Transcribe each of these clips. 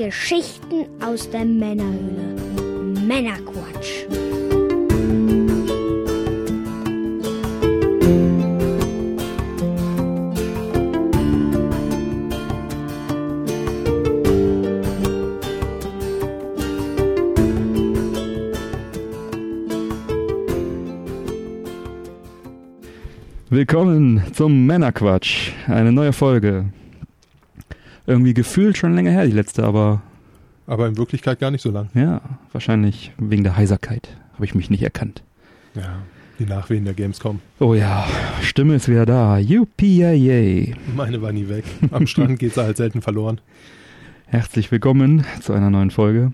Geschichten aus der Männerhöhle. Männerquatsch. Willkommen zum Männerquatsch. Eine neue Folge. Irgendwie gefühlt schon länger her, die letzte, aber Aber in Wirklichkeit gar nicht so lang. ja, wahrscheinlich wegen der Heiserkeit habe ich mich nicht erkannt. Ja. Die Nachwehen der Gamescom. Oh ja, Stimme ist wieder da. Yippee Meine war nie weg. Am Strand geht sie halt selten verloren. Herzlich willkommen zu einer neuen Folge.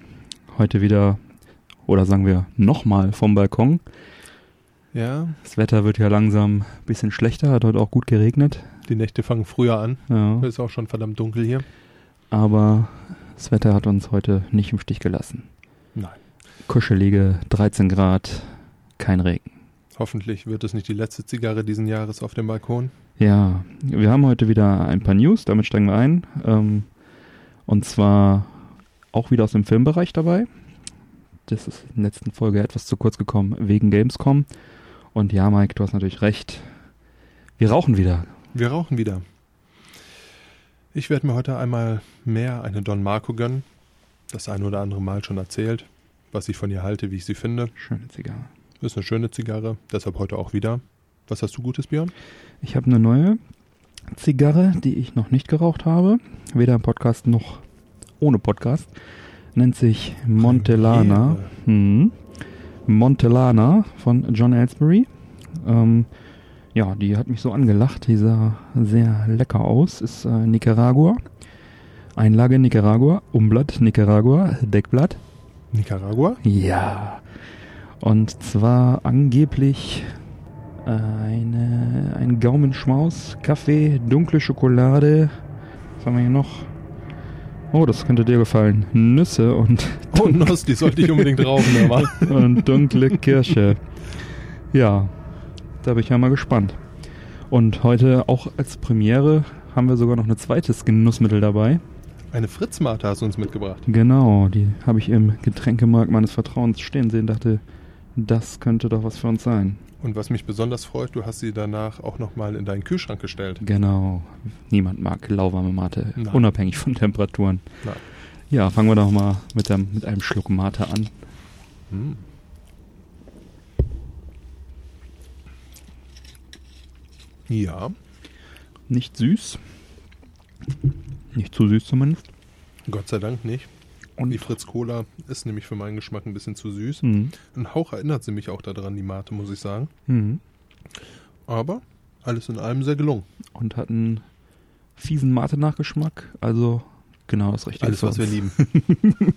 Heute wieder, oder sagen wir nochmal vom Balkon. Ja, Das Wetter wird ja langsam ein bisschen schlechter, hat heute auch gut geregnet. Die Nächte fangen früher an. Ja, Ist auch schon verdammt dunkel hier. aber das Wetter hat uns heute nicht im Stich gelassen. Nein. Kuschelige 13 Grad, kein Regen. Hoffentlich wird es nicht die letzte Zigarre diesen Jahres auf dem Balkon. Ja, wir haben heute wieder ein paar News, damit steigen wir ein. Ähm, und zwar auch wieder aus dem Filmbereich dabei. Das ist in der letzten Folge etwas zu kurz gekommen wegen Gamescom. Und ja, Mike, du hast natürlich recht. Wir rauchen wieder. Wir rauchen wieder. Ich werde mir heute einmal mehr eine Don Marco gönnen. Das ein oder andere Mal schon erzählt, was ich von ihr halte, wie ich sie finde. Schöne Zigarre. Ist eine schöne Zigarre, deshalb heute auch wieder. Was hast du Gutes, Björn? Ich habe eine neue Zigarre, die ich noch nicht geraucht habe. Weder im Podcast noch ohne Podcast. Nennt sich Montellana. Premiere. Hm. Montellana von John Ellsbury. Ähm, ja, die hat mich so angelacht. Die sah sehr lecker aus. Ist äh, Nicaragua. Einlage Nicaragua. Umblatt Nicaragua. Deckblatt. Nicaragua? Ja. Und zwar angeblich eine, ein Gaumenschmaus, Kaffee, dunkle Schokolade. Was haben wir hier noch? Oh, das könnte dir gefallen. Nüsse und, Oh, Nuss, die sollte ich unbedingt rauchen, aber. und dunkle Kirsche. Ja, da bin ich ja mal gespannt. Und heute auch als Premiere haben wir sogar noch ein zweites Genussmittel dabei. Eine Fritzmate hast du uns mitgebracht. Genau, die habe ich im Getränkemarkt meines Vertrauens stehen sehen, dachte, das könnte doch was für uns sein. Und was mich besonders freut, du hast sie danach auch nochmal in deinen Kühlschrank gestellt. Genau. Niemand mag lauwarme Mate, Nein. unabhängig von Temperaturen. Nein. Ja, fangen wir doch mal mit, dem, mit einem Schluck Mate an. Hm. Ja, Nicht süß. Nicht zu süß zumindest. Gott sei Dank nicht. Und Die Fritz Cola ist nämlich für meinen Geschmack ein bisschen zu süß. Mhm. Ein Hauch erinnert sie mich auch daran, die Mate, muss ich sagen. Mhm. Aber alles in allem sehr gelungen. Und hat einen fiesen Mate-Nachgeschmack. Also genau das Richtige. Alles, was wir lieben.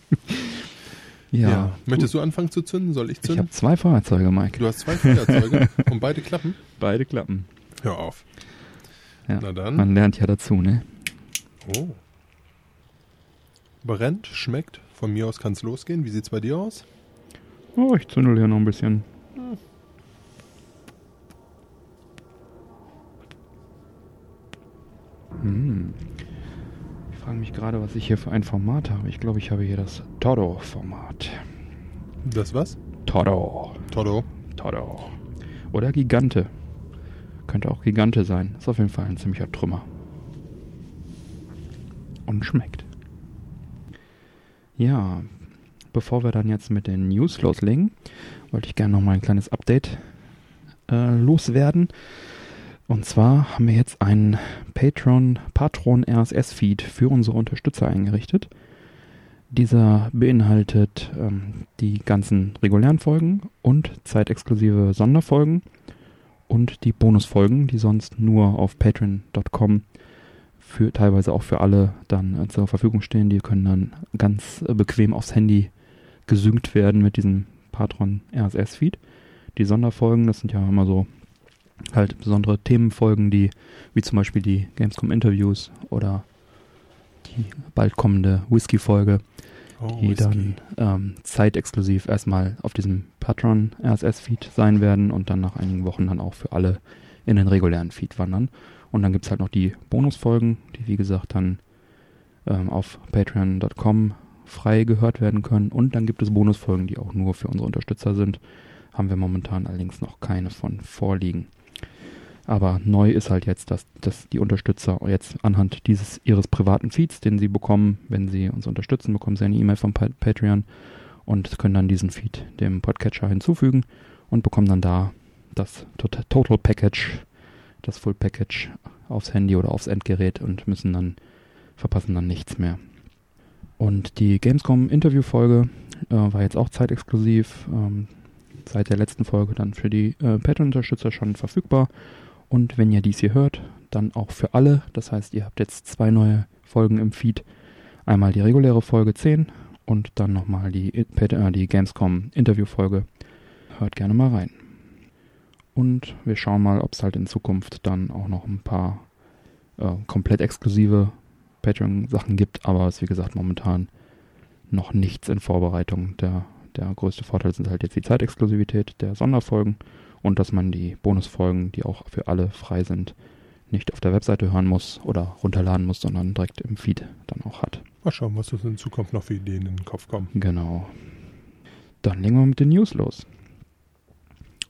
Ja. Möchtest du anfangen zu zünden? Soll ich Ich zünden? habe zwei Feuerzeuge, Mike. Du hast zwei Feuerzeuge und beide klappen. Beide klappen. Hör auf. Ja. Na dann. Man lernt ja dazu, ne? Oh. Brennt, schmeckt. Von mir aus kann es losgehen. Wie sieht's bei dir aus? Oh, ich zündel hier noch ein bisschen. Hm. Ich frage mich gerade, was ich hier für ein Format habe. Ich glaube, ich habe hier das Toro-Format. Das was? Toro. Todo. Toro. Oder Gigante. Könnte auch Gigante sein. Ist auf jeden Fall ein ziemlicher Trümmer. Und schmeckt. Ja, bevor wir dann jetzt mit den News loslegen, wollte ich gerne noch mal ein kleines Update äh, loswerden. Und zwar haben wir jetzt einen Patreon, Patron RSS-Feed für unsere Unterstützer eingerichtet. Dieser beinhaltet ähm, die ganzen regulären Folgen und zeitexklusive Sonderfolgen und die Bonusfolgen, die sonst nur auf patreon.com für teilweise auch für alle dann äh, zur Verfügung stehen. Die können dann ganz äh, bequem aufs Handy gesynkt werden mit diesem Patron RSS Feed. Die Sonderfolgen, das sind ja immer so halt besondere Themenfolgen, die wie zum Beispiel die Gamescom Interviews oder die bald kommende Whisky Folge, Oh, die Whisky. dann ähm, zeitexklusiv erstmal auf diesem Patron RSS Feed sein werden und dann nach einigen Wochen dann auch für alle in den regulären Feed wandern. Und dann gibt es halt noch die Bonusfolgen, die wie gesagt dann ähm, auf patreon.com frei gehört werden können. Und dann gibt es Bonusfolgen, die auch nur für unsere Unterstützer sind. Haben wir momentan allerdings noch keine von vorliegen. Aber neu ist halt jetzt, dass, dass die Unterstützer jetzt anhand dieses ihres privaten Feeds, den sie bekommen, wenn sie uns unterstützen, bekommen sie eine E-Mail von Patreon und können dann diesen Feed dem Podcatcher hinzufügen und bekommen dann da das Total Package, das Full Package aufs Handy oder aufs Endgerät und müssen dann, verpassen dann nichts mehr. Und die Gamescom Interviewfolge äh, war jetzt auch zeitexklusiv, ähm, seit der letzten Folge dann für die äh, Patreon-Unterstützer schon verfügbar und wenn ihr dies hier hört, dann auch für alle. Das heißt, ihr habt jetzt zwei neue Folgen im Feed. Einmal die reguläre Folge 10 und dann nochmal die, äh, die Gamescom Interview-Folge. Hört gerne mal rein. Und wir schauen mal, ob es halt in Zukunft dann auch noch ein paar äh, komplett exklusive Patreon-Sachen gibt. Aber es ist wie gesagt momentan noch nichts in Vorbereitung. Der, der größte Vorteil sind halt jetzt die Zeitexklusivität der Sonderfolgen und dass man die Bonusfolgen, die auch für alle frei sind, nicht auf der Webseite hören muss oder runterladen muss, sondern direkt im Feed dann auch hat. Mal schauen, was uns in Zukunft noch für Ideen in den Kopf kommen. Genau. Dann legen wir mit den News los.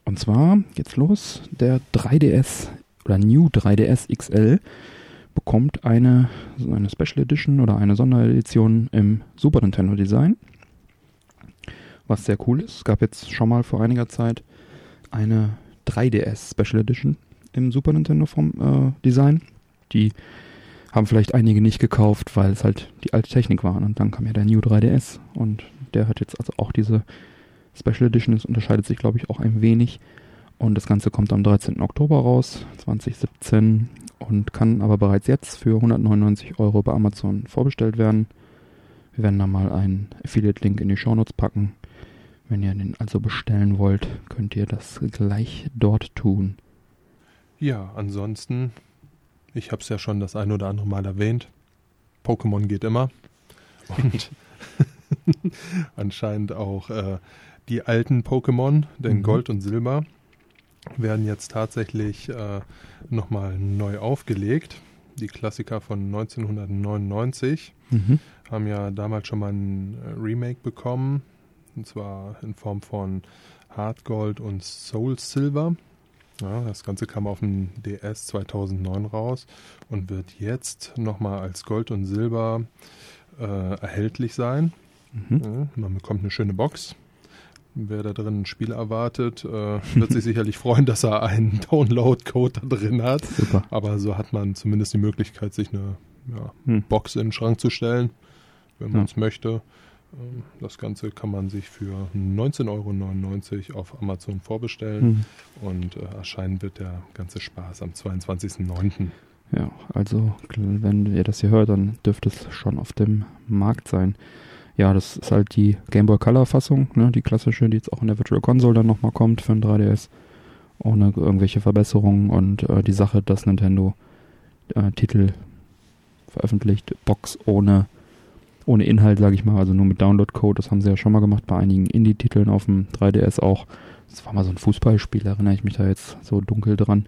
Und zwar geht's los. Der 3DS oder New 3DS XL bekommt eine, eine Special Edition oder eine Sonderedition im Super Nintendo Design. Was sehr cool ist. Es gab jetzt schon mal vor einiger Zeit eine 3DS Special Edition im Super Nintendo vom äh, Design. Die haben vielleicht einige nicht gekauft, weil es halt die alte Technik war. Und dann kam ja der New 3DS und der hat jetzt also auch diese Special Edition. Das unterscheidet sich, glaube ich, auch ein wenig. Und das Ganze kommt am 13. Oktober raus, 2017, und kann aber bereits jetzt für 199 Euro bei Amazon vorbestellt werden. Wir werden da mal einen Affiliate-Link in die Shownotes packen. Wenn ihr den also bestellen wollt, könnt ihr das gleich dort tun. Ja, ansonsten, ich habe es ja schon das ein oder andere Mal erwähnt, Pokémon geht immer. Und anscheinend auch äh, die alten Pokémon, denn mhm. Gold und Silber, werden jetzt tatsächlich äh, nochmal neu aufgelegt. Die Klassiker von 1999 mhm. haben ja damals schon mal ein äh, Remake bekommen und zwar in Form von Hard Gold und Soul Silver. Ja, das Ganze kam auf dem DS 2009 raus und wird jetzt nochmal als Gold und Silber äh, erhältlich sein. Mhm. Ja, man bekommt eine schöne Box. Wer da drin ein Spiel erwartet, äh, wird sich sicherlich freuen, dass er einen Download-Code da drin hat. Super. Aber so hat man zumindest die Möglichkeit, sich eine ja, hm. Box in den Schrank zu stellen, wenn man es möchte. Ähm, das Ganze kann man sich für 19,99 Euro auf Amazon vorbestellen mhm. und äh, erscheinen wird der ganze Spaß am 22.09. Ja, also wenn ihr das hier hört, dann dürfte es schon auf dem Markt sein. Ja, das ist halt die Game Boy Color Fassung, ne, die klassische, die jetzt auch in der Virtual Console dann nochmal kommt für ein 3DS. Ohne irgendwelche Verbesserungen und äh, die Sache, dass Nintendo äh, Titel veröffentlicht, Box ohne ohne Inhalt, sage ich mal, also nur mit Download-Code. Das haben sie ja schon mal gemacht bei einigen Indie-Titeln auf dem 3DS auch. Das war mal so ein Fußballspiel, erinnere ich mich da jetzt so dunkel dran.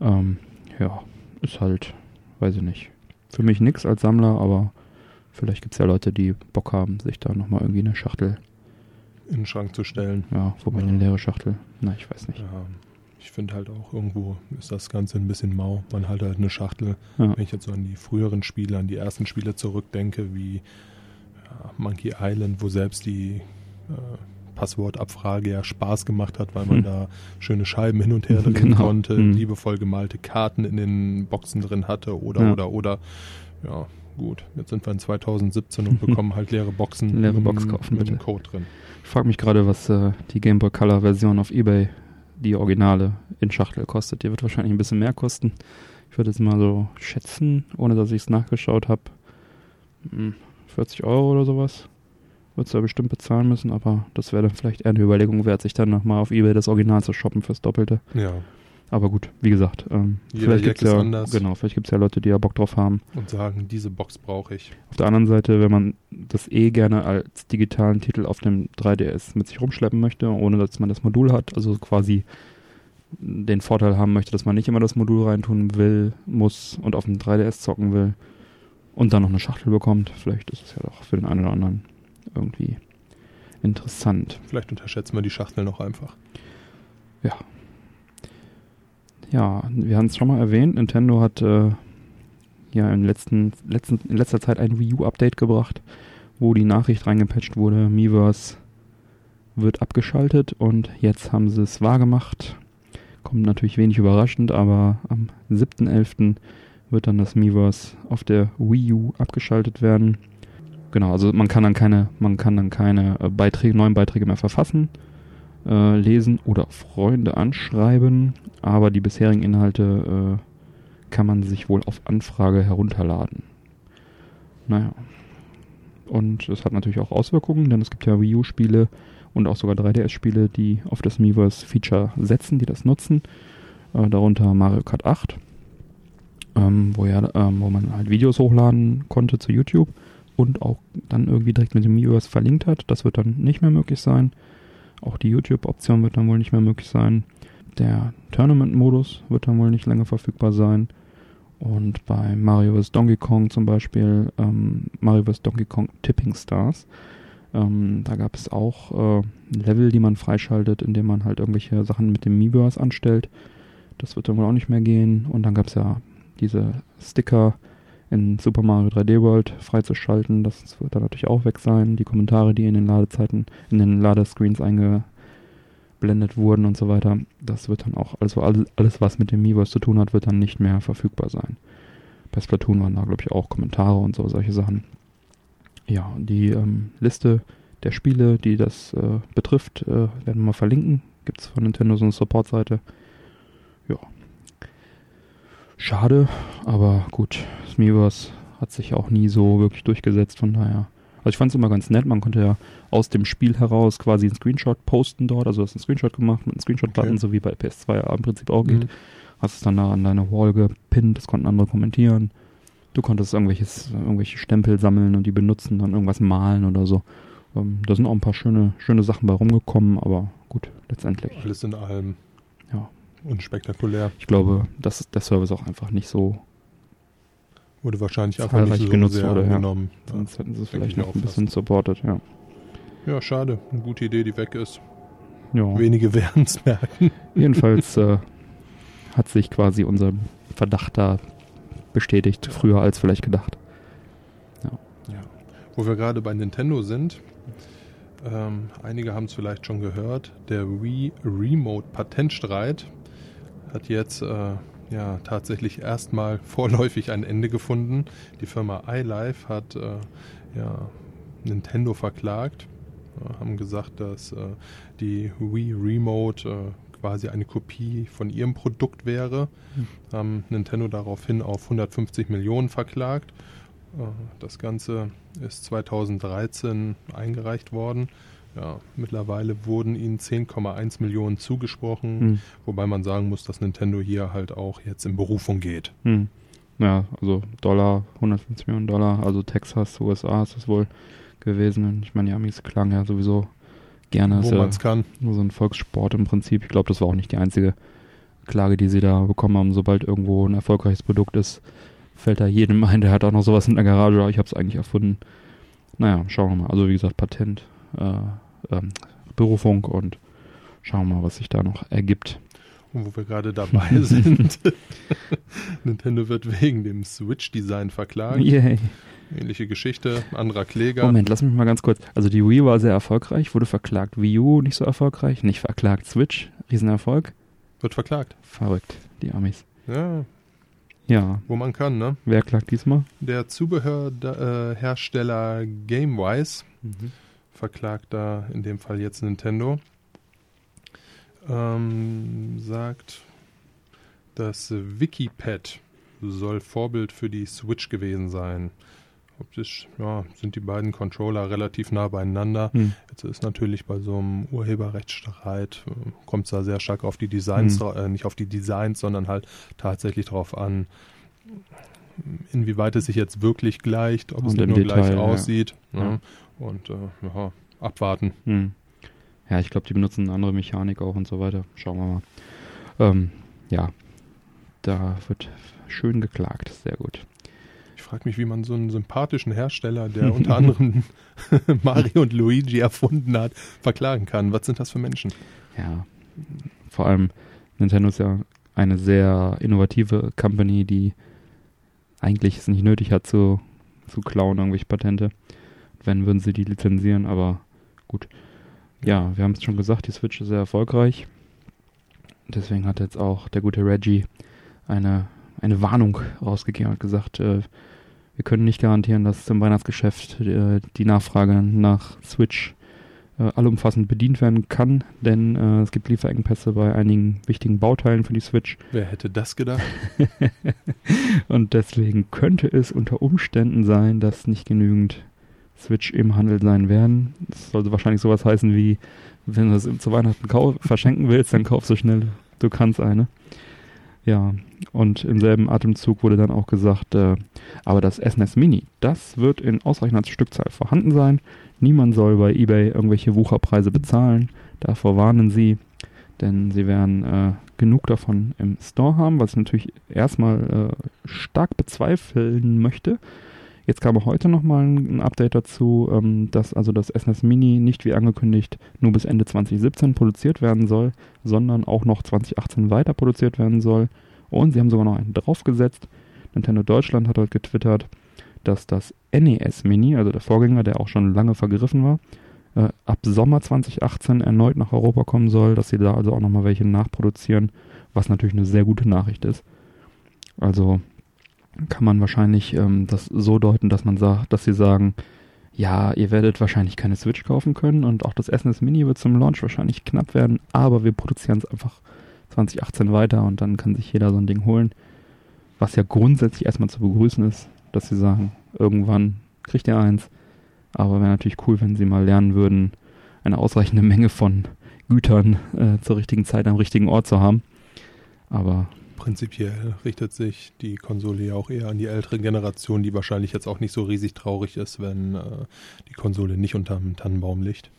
Ähm, ja, ist halt, weiß ich nicht. Für mich nix als Sammler, aber vielleicht gibt es ja Leute, die Bock haben, sich da nochmal irgendwie eine Schachtel in den Schrank zu stellen. Ja, wobei ja. eine leere Schachtel. Na, ich weiß nicht. Ja, ich finde halt auch irgendwo ist das Ganze ein bisschen mau. Man hat halt eine Schachtel. Ja. Wenn ich jetzt so an die früheren Spiele, an die ersten Spiele zurückdenke, wie ja, Monkey Island, wo selbst die äh, Passwortabfrage ja Spaß gemacht hat, weil man hm. da schöne Scheiben hin und her drehen genau. konnte, hm. liebevoll gemalte Karten in den Boxen drin hatte oder ja. oder oder. Ja, gut. Jetzt sind wir in 2017 und bekommen halt leere Boxen leere Box kaufen, mit dem Code drin. Ich frage mich gerade, was äh, die Game Boy Color Version auf eBay die Originale in Schachtel kostet. Die wird wahrscheinlich ein bisschen mehr kosten. Ich würde jetzt mal so schätzen, ohne dass ich es nachgeschaut habe, 40 Euro oder sowas. Wird es ja bestimmt bezahlen müssen, aber das wäre dann vielleicht eher eine Überlegung wert, sich dann nochmal auf Ebay das Original zu shoppen fürs Doppelte. Ja. Aber gut, wie gesagt, ähm, vielleicht gibt es ja, genau, vielleicht gibt's ja Leute, die ja Bock drauf haben. Und sagen, diese Box brauche ich. Auf der anderen Seite, wenn man das eh gerne als digitalen Titel auf dem 3DS mit sich rumschleppen möchte, ohne dass man das Modul hat, also quasi den Vorteil haben möchte, dass man nicht immer das Modul reintun will, muss und auf dem 3DS zocken will, und dann noch eine Schachtel bekommt. Vielleicht ist es ja doch für den einen oder anderen irgendwie interessant. Vielleicht unterschätzen wir die Schachtel noch einfach. Ja. Ja, wir haben es schon mal erwähnt. Nintendo hat äh, ja in, letzten, letzten, in letzter Zeit ein Wii U-Update gebracht, wo die Nachricht reingepatcht wurde, Miiverse wird abgeschaltet und jetzt haben sie es wahrgemacht. Kommt natürlich wenig überraschend, aber am 7.11. wird dann das Miiverse auf der Wii U abgeschaltet werden. Genau, also man kann dann keine, man kann dann keine äh, Beiträge, neuen Beiträge mehr verfassen, äh, lesen oder Freunde anschreiben, aber die bisherigen Inhalte äh, kann man sich wohl auf Anfrage herunterladen. Naja. Und es hat natürlich auch Auswirkungen, denn es gibt ja Wii U-Spiele und auch sogar 3DS-Spiele, die auf das Miiverse-Feature setzen, die das nutzen. Äh, darunter Mario Kart 8, ähm, wo, ja, ähm, wo man halt Videos hochladen konnte zu YouTube und auch dann irgendwie direkt mit dem Miiverse verlinkt hat. Das wird dann nicht mehr möglich sein. Auch die YouTube-Option wird dann wohl nicht mehr möglich sein. Der Tournament-Modus wird dann wohl nicht länger verfügbar sein. Und bei Mario vs. Donkey Kong zum Beispiel, ähm, Mario vs. Donkey Kong Tipping Stars, ähm, da gab es auch äh, Level, die man freischaltet, indem man halt irgendwelche Sachen mit dem Miiverse anstellt. Das wird dann wohl auch nicht mehr gehen. Und dann gab es ja diese Sticker in Super Mario 3D World freizuschalten. Das wird dann natürlich auch weg sein. Die Kommentare, die in den Ladezeiten, in den Ladescreens eingeblendet wurden und so weiter. Das wird dann auch, also alles, was mit dem Miiverse zu tun hat, wird dann nicht mehr verfügbar sein. Bei Splatoon waren da, glaube ich, auch Kommentare und so, solche Sachen. Ja, die ähm, Liste der Spiele, die das äh, betrifft, äh, werden wir mal verlinken. Gibt es von Nintendo so eine Support-Seite. Schade, aber gut. Smiiverse hat sich auch nie so wirklich durchgesetzt, von daher. Also ich fand es immer ganz nett, man konnte ja aus dem Spiel heraus quasi einen Screenshot posten dort, also du hast einen Screenshot gemacht mit einem Screenshot-Button, okay. so wie bei PS2 ja im Prinzip auch geht. Mhm. Hast es dann da an deine Wall gepinnt, das konnten andere kommentieren. Du konntest irgendwelches, irgendwelche Stempel sammeln und die benutzen, dann irgendwas malen oder so. Ähm, da sind auch ein paar schöne, schöne Sachen bei rumgekommen, aber gut, letztendlich. Alles in allem. Unspektakulär. Ich glaube, dass der Service auch einfach nicht so wurde wahrscheinlich einfach nicht so genutzt sehr wurde, angenommen. Ja. Sonst hätten sie es vielleicht noch ein bisschen supportet, ja. Ja, schade. Eine gute Idee, die weg ist. Ja. Wenige werden es merken. Jedenfalls äh, hat sich quasi unser Verdacht da bestätigt, früher als vielleicht gedacht. Ja. ja. Wo wir gerade bei Nintendo sind, ähm, einige haben es vielleicht schon gehört, der Wii Remote Patentstreit hat jetzt äh, ja tatsächlich erstmal vorläufig ein Ende gefunden. Die Firma iLife hat äh, ja, Nintendo verklagt, äh, haben gesagt, dass äh, die Wii Remote äh, quasi eine Kopie von ihrem Produkt wäre, hm. haben Nintendo daraufhin auf 150 Millionen verklagt. Äh, das Ganze ist 2013 eingereicht worden. Ja, mittlerweile wurden ihnen 10,1 Millionen zugesprochen, hm. wobei man sagen muss, dass Nintendo hier halt auch jetzt in Berufung geht. Hm. Ja, also Dollar, 150 Millionen Dollar, also Texas, USA ist das wohl gewesen. Ich meine, die Amis klagen ja sowieso gerne. Wo man es kann. Nur so ein Volkssport im Prinzip. Ich glaube, das war auch nicht die einzige Klage, die sie da bekommen haben. Sobald irgendwo ein erfolgreiches Produkt ist, fällt da jedem ein, der hat auch noch sowas in der Garage. Ich habe es eigentlich erfunden. Naja, schauen wir mal. Also wie gesagt, Patent, äh, ähm, Berufung und schauen wir mal, was sich da noch ergibt. Und wo wir gerade dabei sind, Nintendo wird wegen dem Switch-Design verklagt. Yay. Ähnliche Geschichte, anderer Kläger. Moment, lass mich mal ganz kurz. Also die Wii war sehr erfolgreich, wurde verklagt. Wii U nicht so erfolgreich, nicht verklagt. Switch, Riesenerfolg. Wird verklagt. Verrückt, die Amis. Ja. Ja. Wo man kann, ne? Wer klagt diesmal? Der Zubehörhersteller GameWise mhm. Verklagt da in dem Fall jetzt Nintendo. Ähm, sagt, das Wikipad soll Vorbild für die Switch gewesen sein optisch ja, sind die beiden Controller relativ nah beieinander. Hm. Jetzt ist natürlich bei so einem Urheberrechtsstreit, äh, kommt es da sehr stark auf die Designs, hm. äh, nicht auf die Designs, sondern halt tatsächlich darauf an, inwieweit es sich jetzt wirklich gleicht, ob Und es nicht nur Detail, gleich aussieht. Ja. Und äh, ja, abwarten. Hm. Ja, ich glaube, die benutzen eine andere Mechanik auch und so weiter. Schauen wir mal. Ähm, ja, da wird schön geklagt. Sehr gut frage mich, wie man so einen sympathischen Hersteller, der unter anderem Mario und Luigi erfunden hat, verklagen kann. Was sind das für Menschen? Ja, vor allem Nintendo ist ja eine sehr innovative Company, die eigentlich es nicht nötig hat zu, zu klauen, irgendwelche Patente. Wenn, würden sie die lizenzieren, aber gut. Ja, wir haben es schon gesagt, die Switch ist sehr erfolgreich. Deswegen hat jetzt auch der gute Reggie eine, eine Warnung rausgegeben und gesagt, äh, wir können nicht garantieren, dass im Weihnachtsgeschäft äh, die Nachfrage nach Switch äh, allumfassend bedient werden kann, denn äh, es gibt Lieferengpässe bei einigen wichtigen Bauteilen für die Switch. Wer hätte das gedacht? und deswegen könnte es unter Umständen sein, dass nicht genügend Switch im Handel sein werden. Das sollte wahrscheinlich sowas heißen wie, wenn du es zu Weihnachten verschenken willst, dann kauf so schnell du kannst eine. Ja, und im selben Atemzug wurde dann auch gesagt, äh, aber das SNES Mini, das wird in ausreichender Stückzahl vorhanden sein. Niemand soll bei eBay irgendwelche Wucherpreise bezahlen. Davor warnen sie, denn sie werden äh, genug davon im Store haben, was ich natürlich erstmal äh, stark bezweifeln möchte. Jetzt kam heute nochmal ein Update dazu, ähm, dass also das SNES Mini nicht wie angekündigt nur bis Ende 2017 produziert werden soll, sondern auch noch 2018 weiter produziert werden soll. Und sie haben sogar noch einen draufgesetzt. Nintendo Deutschland hat heute getwittert, dass das NES Mini, also der Vorgänger, der auch schon lange vergriffen war, äh, ab Sommer 2018 erneut nach Europa kommen soll, dass sie da also auch nochmal welche nachproduzieren, was natürlich eine sehr gute Nachricht ist. Also kann man wahrscheinlich ähm, das so deuten, dass man sagt, dass sie sagen, ja, ihr werdet wahrscheinlich keine Switch kaufen können und auch das SNES Mini wird zum Launch wahrscheinlich knapp werden, aber wir produzieren es einfach 2018 weiter und dann kann sich jeder so ein Ding holen. Was ja grundsätzlich erstmal zu begrüßen ist, dass sie sagen, irgendwann kriegt ihr eins. Aber wäre natürlich cool, wenn sie mal lernen würden, eine ausreichende Menge von Gütern äh, zur richtigen Zeit am richtigen Ort zu haben. Aber prinzipiell richtet sich die Konsole ja auch eher an die ältere Generation, die wahrscheinlich jetzt auch nicht so riesig traurig ist, wenn äh, die Konsole nicht unterm Tannenbaum liegt.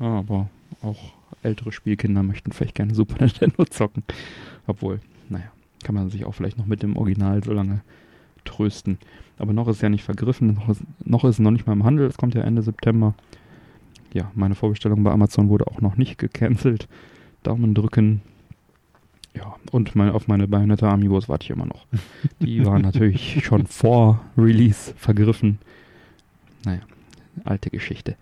Ja, aber auch ältere Spielkinder möchten vielleicht gerne Super Nintendo zocken. Obwohl, naja, kann man sich auch vielleicht noch mit dem Original so lange trösten. Aber noch ist ja nicht vergriffen, noch ist, noch ist noch nicht mal im Handel, es kommt ja Ende September. Ja, meine Vorbestellung bei Amazon wurde auch noch nicht gecancelt. Daumen drücken. Ja, und mein, auf meine Bayonetta Amiibos warte ich immer noch. Die waren natürlich schon vor Release vergriffen. Naja, alte Geschichte.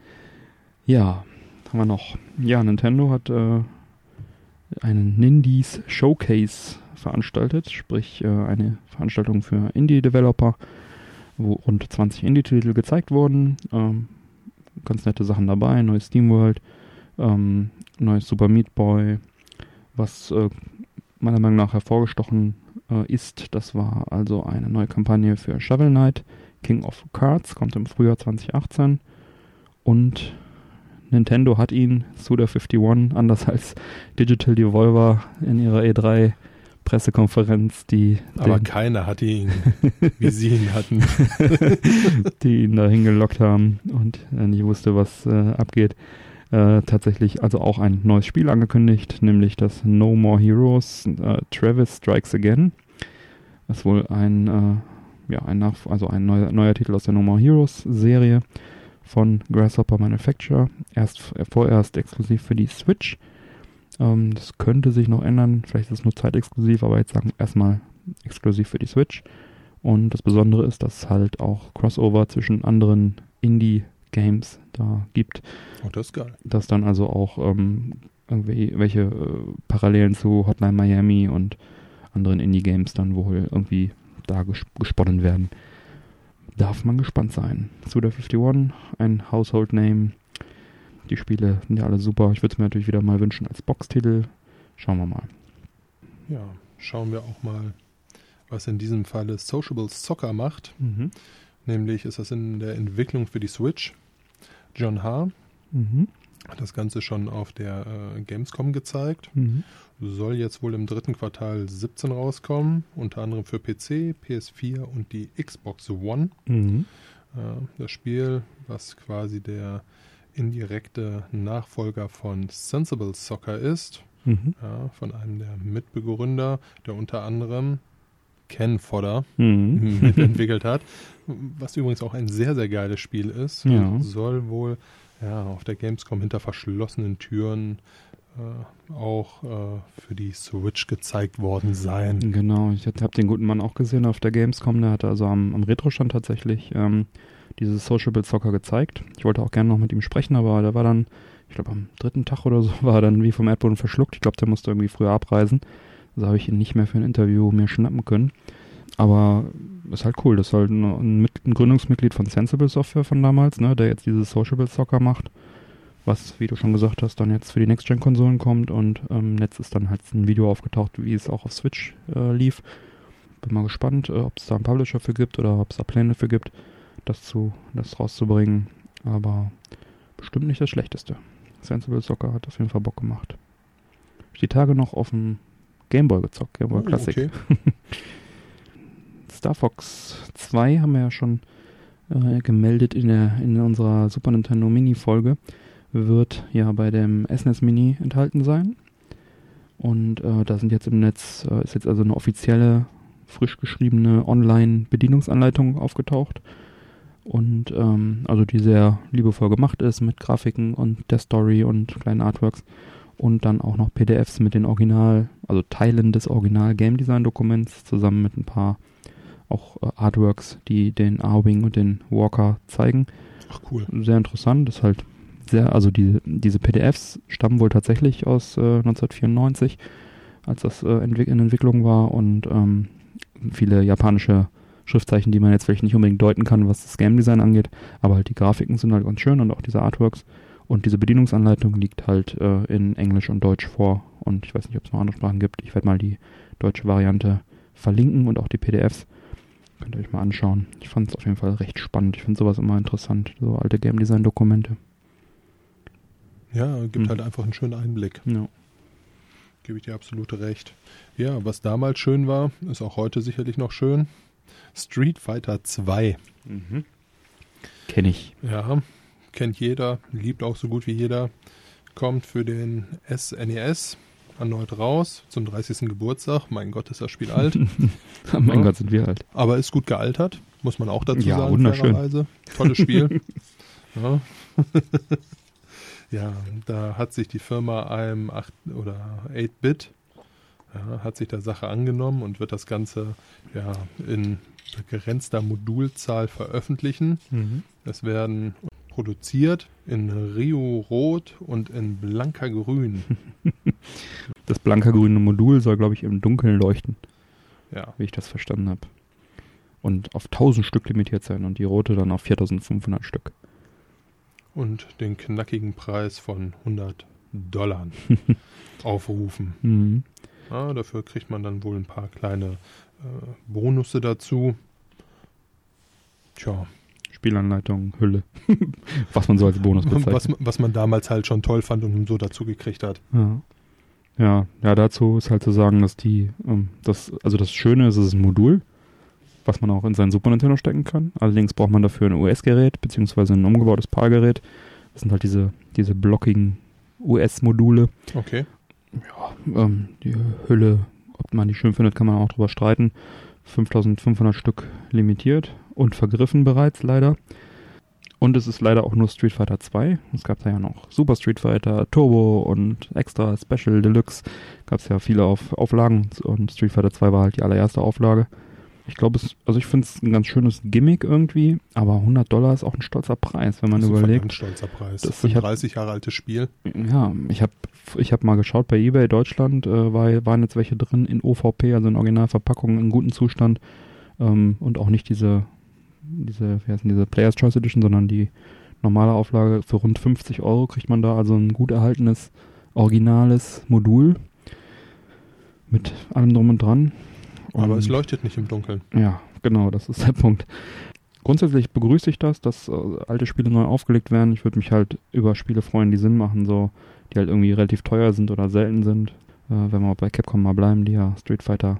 Ja, haben wir noch? Ja, Nintendo hat äh, einen Nindies Showcase veranstaltet, sprich äh, eine Veranstaltung für Indie-Developer, wo rund 20 Indie-Titel gezeigt wurden. Ähm, ganz nette Sachen dabei, neues SteamWorld, ähm, neues Super Meat Boy, was äh, meiner Meinung nach hervorgestochen äh, ist. Das war also eine neue Kampagne für Shovel Knight. King of Cards kommt im Frühjahr 2018 und Nintendo hat ihn, Suda51, anders als Digital Devolver in ihrer E3 Pressekonferenz, die. Aber keiner hat ihn, wie sie ihn hatten. die ihn da hingelockt haben und äh, nicht wusste, was äh, abgeht. Äh, tatsächlich also auch ein neues Spiel angekündigt, nämlich das No More Heroes äh, Travis Strikes Again. Das ist wohl ein, äh, ja, ein Nach also ein neuer, neuer Titel aus der No More Heroes Serie von Grasshopper Manufacture. Erst vorerst exklusiv für die Switch. Ähm, das könnte sich noch ändern. Vielleicht ist es nur zeitexklusiv, aber jetzt sagen wir erstmal exklusiv für die Switch. Und das Besondere ist, dass halt auch Crossover zwischen anderen Indie-Games da gibt. Oh, das ist geil. Dass dann also auch ähm, irgendwie welche äh, Parallelen zu Hotline Miami und anderen Indie-Games dann wohl irgendwie da ges gesponnen werden. Darf man gespannt sein. Suda 51, ein Household Name, die Spiele sind ja alle super. Ich würde es mir natürlich wieder mal wünschen als Boxtitel. Schauen wir mal. Ja, schauen wir auch mal, was in diesem Falle Sociable Soccer macht. Mhm. Nämlich ist das in der Entwicklung für die Switch. John H. Mhm. hat das Ganze schon auf der äh, Gamescom gezeigt. Mhm. Soll jetzt wohl im dritten Quartal 17 rauskommen, unter anderem für PC, PS4 und die Xbox One. Mhm. Äh, das Spiel, was quasi der indirekte Nachfolger von Sensible Soccer ist, mhm. ja, von einem der Mitbegründer, der unter anderem Ken Fodder Mhm. mitentwickelt hat. Was übrigens auch ein sehr, sehr geiles Spiel ist. Ja. Soll wohl ja, auf der Gamescom hinter verschlossenen Türen äh, auch äh, für die Switch gezeigt worden sein. Genau, ich habe den guten Mann auch gesehen auf der Gamescom. Der hatte also am, am Retro-Stand tatsächlich ähm, dieses Sociable Soccer gezeigt. Ich wollte auch gerne noch mit ihm sprechen, aber der war dann, ich glaube am dritten Tag oder so, war er dann wie vom Erdboden verschluckt. Ich glaube, der musste irgendwie früher abreisen. Also habe ich ihn nicht mehr für ein Interview mir schnappen können. Aber ist halt cool. Das ist halt ein, ein, Mit- ein Gründungsmitglied von Sensible Software von damals, ne, der jetzt dieses Sociable Soccer macht. Was, wie du schon gesagt hast, dann jetzt für die Next-Gen-Konsolen kommt und ähm, Netz ist dann halt ein Video aufgetaucht, wie es auch auf Switch äh, lief. Bin mal gespannt, äh, ob es da einen Publisher für gibt oder ob es da Pläne für gibt, das zu, das rauszubringen. Aber bestimmt nicht das Schlechteste. Sensible Soccer hat auf jeden Fall Bock gemacht. Ich die Tage noch auf dem Gameboy gezockt, Gameboy Oh, Classic. okay. Star Fox 2 haben wir ja schon äh, gemeldet in, der, in unserer Super Nintendo Mini-Folge. Wird ja bei dem SNES Mini enthalten sein. Und äh, da sind jetzt im Netz, äh, ist jetzt also eine offizielle, frisch geschriebene Online-Bedienungsanleitung aufgetaucht. Und ähm, also die sehr liebevoll gemacht ist mit Grafiken und der Story und kleinen Artworks. Und dann auch noch PDFs mit den Original, also Teilen des Original Game Design Dokuments zusammen mit ein paar auch äh, Artworks, die den A-Wing und den Walker zeigen. Ach cool. Sehr interessant, ist halt sehr, also die, diese PDFs stammen wohl tatsächlich aus äh, 1994, als das äh, entwick in Entwicklung war und ähm, viele japanische Schriftzeichen, die man jetzt vielleicht nicht unbedingt deuten kann, was das Game Design angeht, aber halt die Grafiken sind halt ganz schön und auch diese Artworks und diese Bedienungsanleitung liegt halt äh, in Englisch und Deutsch vor und ich weiß nicht, ob es noch andere Sprachen gibt. Ich werde mal die deutsche Variante verlinken und auch die PDFs. Könnt ihr euch mal anschauen. Ich fand es auf jeden Fall recht spannend. Ich finde sowas immer interessant, so alte Game Design Dokumente. Ja, gibt Mhm. halt einfach einen schönen Einblick. Ja. Gebe ich dir absolut recht. Ja, was damals schön war, ist auch heute sicherlich noch schön. Street Fighter 2. Mhm. Kenne ich. Ja, kennt jeder, liebt auch so gut wie jeder. Kommt für den SNES erneut raus zum 30. Geburtstag. Mein Gott, ist das Spiel alt. mein Ja. Gott, sind wir alt. Aber ist gut gealtert, muss man auch dazu Ja, sagen. wunderschön. fairerweise. Tolles Spiel. ja. ja, da hat sich die Firma einem 8 oder 8-Bit ja, hat sich der Sache angenommen und wird das Ganze ja, in begrenzter Modulzahl veröffentlichen. Mhm. Es werden produziert in Rio Rot und in Blanka Grün. Das blanker-grüne Modul soll, glaube ich, im Dunkeln leuchten, Ja, wie ich das verstanden habe. Und auf 1000 Stück limitiert sein und die rote dann auf 4500 Stück. und den knackigen Preis von 100 Dollar aufrufen. Mhm. Ja, dafür kriegt man dann wohl ein paar kleine äh, Bonusse dazu. Tja, Spielanleitung, Hülle. Was man so als Bonus bezeichnet. was, was man damals halt schon toll fand und so dazu gekriegt hat. Ja. Ja, ja, dazu ist halt zu sagen, dass die, ähm, das, also das Schöne ist, es ist ein Modul, was man auch in sein Super Nintendo stecken kann. Allerdings braucht man dafür ein US-Gerät, beziehungsweise ein umgebautes PAL-Gerät. Das sind halt diese, diese blockigen US-Module. Okay. Ja, ähm, die Hülle, ob man die schön findet, kann man auch drüber streiten. 5500 Stück limitiert und vergriffen bereits leider. Und es ist leider auch nur Street Fighter 2. Es gab da ja noch Super Street Fighter, Turbo und Extra Special Deluxe. Gab es ja viele auf, Auflagen und Street Fighter 2 war halt die allererste Auflage. Ich glaube, es, also ich finde es ein ganz schönes Gimmick irgendwie, aber 100 Dollar ist auch ein stolzer Preis, wenn man das ist ein überlegt. stolzer Preis. Das- ich ein hab- 30 Jahre altes Spiel. Ja, ich habe ich hab mal geschaut bei eBay Deutschland, äh, war, waren jetzt welche drin in OVP, also in Originalverpackung, in gutem Zustand ähm, und auch nicht diese, diese, wie heißen diese Player's Choice Edition, sondern die normale Auflage für rund 50 Euro kriegt man da also ein gut erhaltenes, originales Modul mit allem drum und dran. Aber Und- es leuchtet nicht im Dunkeln. ja, genau, das ist der Punkt. Grundsätzlich begrüße ich das, dass äh, alte Spiele neu aufgelegt werden. Ich würde mich halt über Spiele freuen, die Sinn machen, so, die halt irgendwie relativ teuer sind oder selten sind. Äh, wenn wir bei Capcom mal bleiben, die ja Street Fighter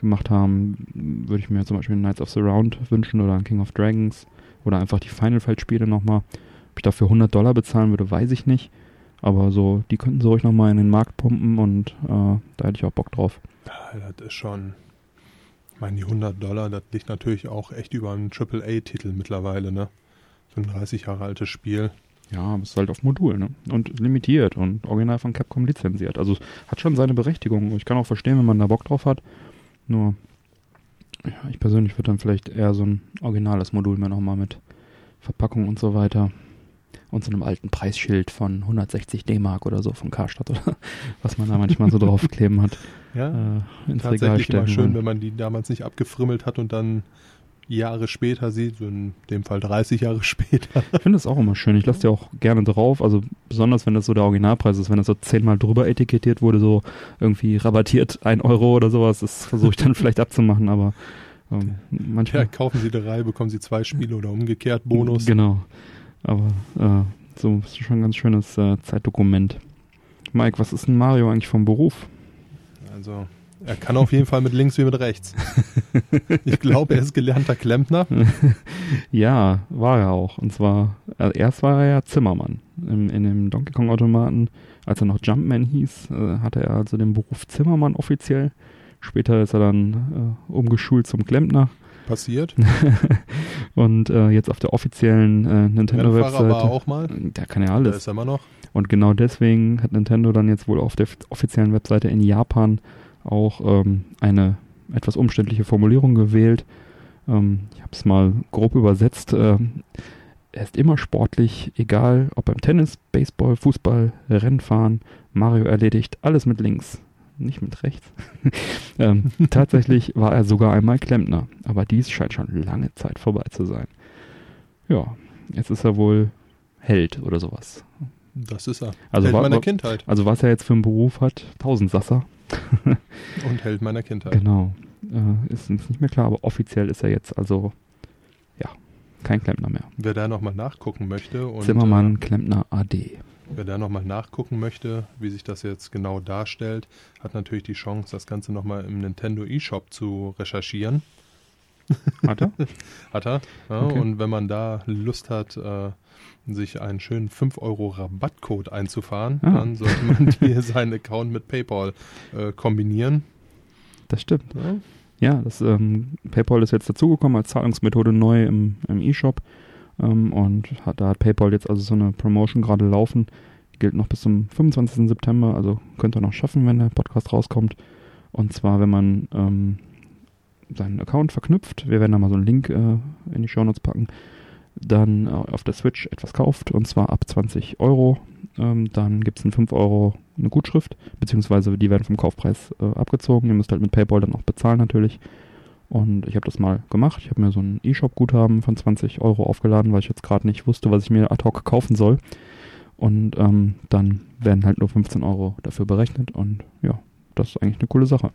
gemacht haben, würde ich mir zum Beispiel Knights of the Round wünschen oder ein King of Dragons oder einfach die Final Fight Spiele nochmal. Ob ich dafür 100 Dollar bezahlen würde, weiß ich nicht. Aber so, die könnten sie ruhig nochmal in den Markt pumpen und äh, da hätte ich auch Bock drauf. Ja, das ist schon. Ich meine, die 100 Dollar, das liegt natürlich auch echt über einen AAA-Titel mittlerweile, ne? So ein 30 Jahre altes Spiel. Ja, aber es ist halt auf Modul, ne? Und limitiert und original von Capcom lizenziert. Also hat schon seine Berechtigung. Ich kann auch verstehen, wenn man da Bock drauf hat. Nur, ja, ich persönlich würde dann vielleicht eher so ein originales Modul mir nochmal mit Verpackung und so weiter und so einem alten Preisschild von 160 D-Mark oder so von Karstadt oder was man da manchmal so draufkleben hat. Ja, äh, ins Regal tatsächlich stellen immer schön, wenn man die damals nicht abgefrimmelt hat und dann Jahre später sieht, in dem Fall 30 Jahre später. Ich finde das auch immer schön. Ich lasse die auch gerne drauf. Also besonders, wenn das so der Originalpreis ist, wenn das so zehnmal drüber etikettiert wurde, so irgendwie rabattiert ein Euro oder sowas, das versuche ich dann vielleicht abzumachen, aber ähm, Ja, manchmal. kaufen Sie drei, bekommen Sie zwei Spiele oder umgekehrt Bonus. Genau. Aber äh, so ist schon ein ganz schönes äh, Zeitdokument. Mike, was ist ein Mario eigentlich vom Beruf? Also, er kann auf jeden Fall mit links wie mit rechts. Ich glaube, er ist gelernter Klempner. Ja, war er auch. Und zwar, äh, erst war er ja Zimmermann. Im, in dem Donkey Kong Automaten, als er noch Jumpman hieß, äh, hatte er also den Beruf Zimmermann offiziell. Später ist er dann äh, umgeschult zum Klempner. Passiert. Und äh, jetzt auf der offiziellen äh, Rennfahrer war Nintendo-Webseite. auch mal. Der kann ja Da alles. ist er immer noch. Und genau deswegen hat Nintendo dann jetzt wohl auf der offiziellen Webseite in Japan auch ähm, eine etwas umständliche Formulierung gewählt. Ähm, ich habe es mal grob übersetzt. Ähm, er ist immer sportlich, egal ob beim Tennis, Baseball, Fußball, Rennfahren, Mario erledigt, alles mit links, nicht mit rechts. ähm, tatsächlich war er sogar einmal Klempner, aber dies scheint schon lange Zeit vorbei zu sein. Ja, jetzt ist er wohl Held oder sowas. Das ist er. Also Held war- meiner Kindheit. Also was er jetzt für einen Beruf hat, Tausendsasser. Und Held meiner Kindheit. Genau. Äh, ist uns nicht mehr klar, aber offiziell ist er jetzt also, ja, kein Klempner mehr. Wer da nochmal nachgucken möchte und Zimmermann, Klempner AD. äh, wer da nochmal nachgucken möchte, wie sich das jetzt genau darstellt, hat natürlich die Chance, das Ganze nochmal im Nintendo eShop zu recherchieren. Hat er? Hat er. Ja, Okay. Und wenn man da Lust hat, äh, sich einen schönen 5 Euro Rabattcode einzufahren, Ah. dann sollte man hier seinen Account mit PayPal äh, kombinieren. Das stimmt. Ja. Ja, das ähm, PayPal ist jetzt dazugekommen als Zahlungsmethode neu im, im eShop. Ähm, und hat, da hat PayPal jetzt also so eine Promotion gerade laufen. Gilt noch bis zum 25. September, also könnt ihr noch schaffen, wenn der Podcast rauskommt. Und zwar, wenn man ähm, seinen Account verknüpft, wir werden da mal so einen Link äh, in die Shownotes packen, dann äh, auf der Switch etwas kauft, und zwar ab 20 Euro, ähm, dann gibt es in 5 Euro eine Gutschrift, beziehungsweise die werden vom Kaufpreis äh, abgezogen. Ihr müsst halt mit PayPal dann auch bezahlen natürlich. Und ich habe das mal gemacht. Ich habe mir so ein E-Shop-Guthaben von 20 Euro aufgeladen, weil ich jetzt gerade nicht wusste, was ich mir ad hoc kaufen soll. Und ähm, dann werden halt nur 15 Euro dafür berechnet. Und ja, das ist eigentlich eine coole Sache.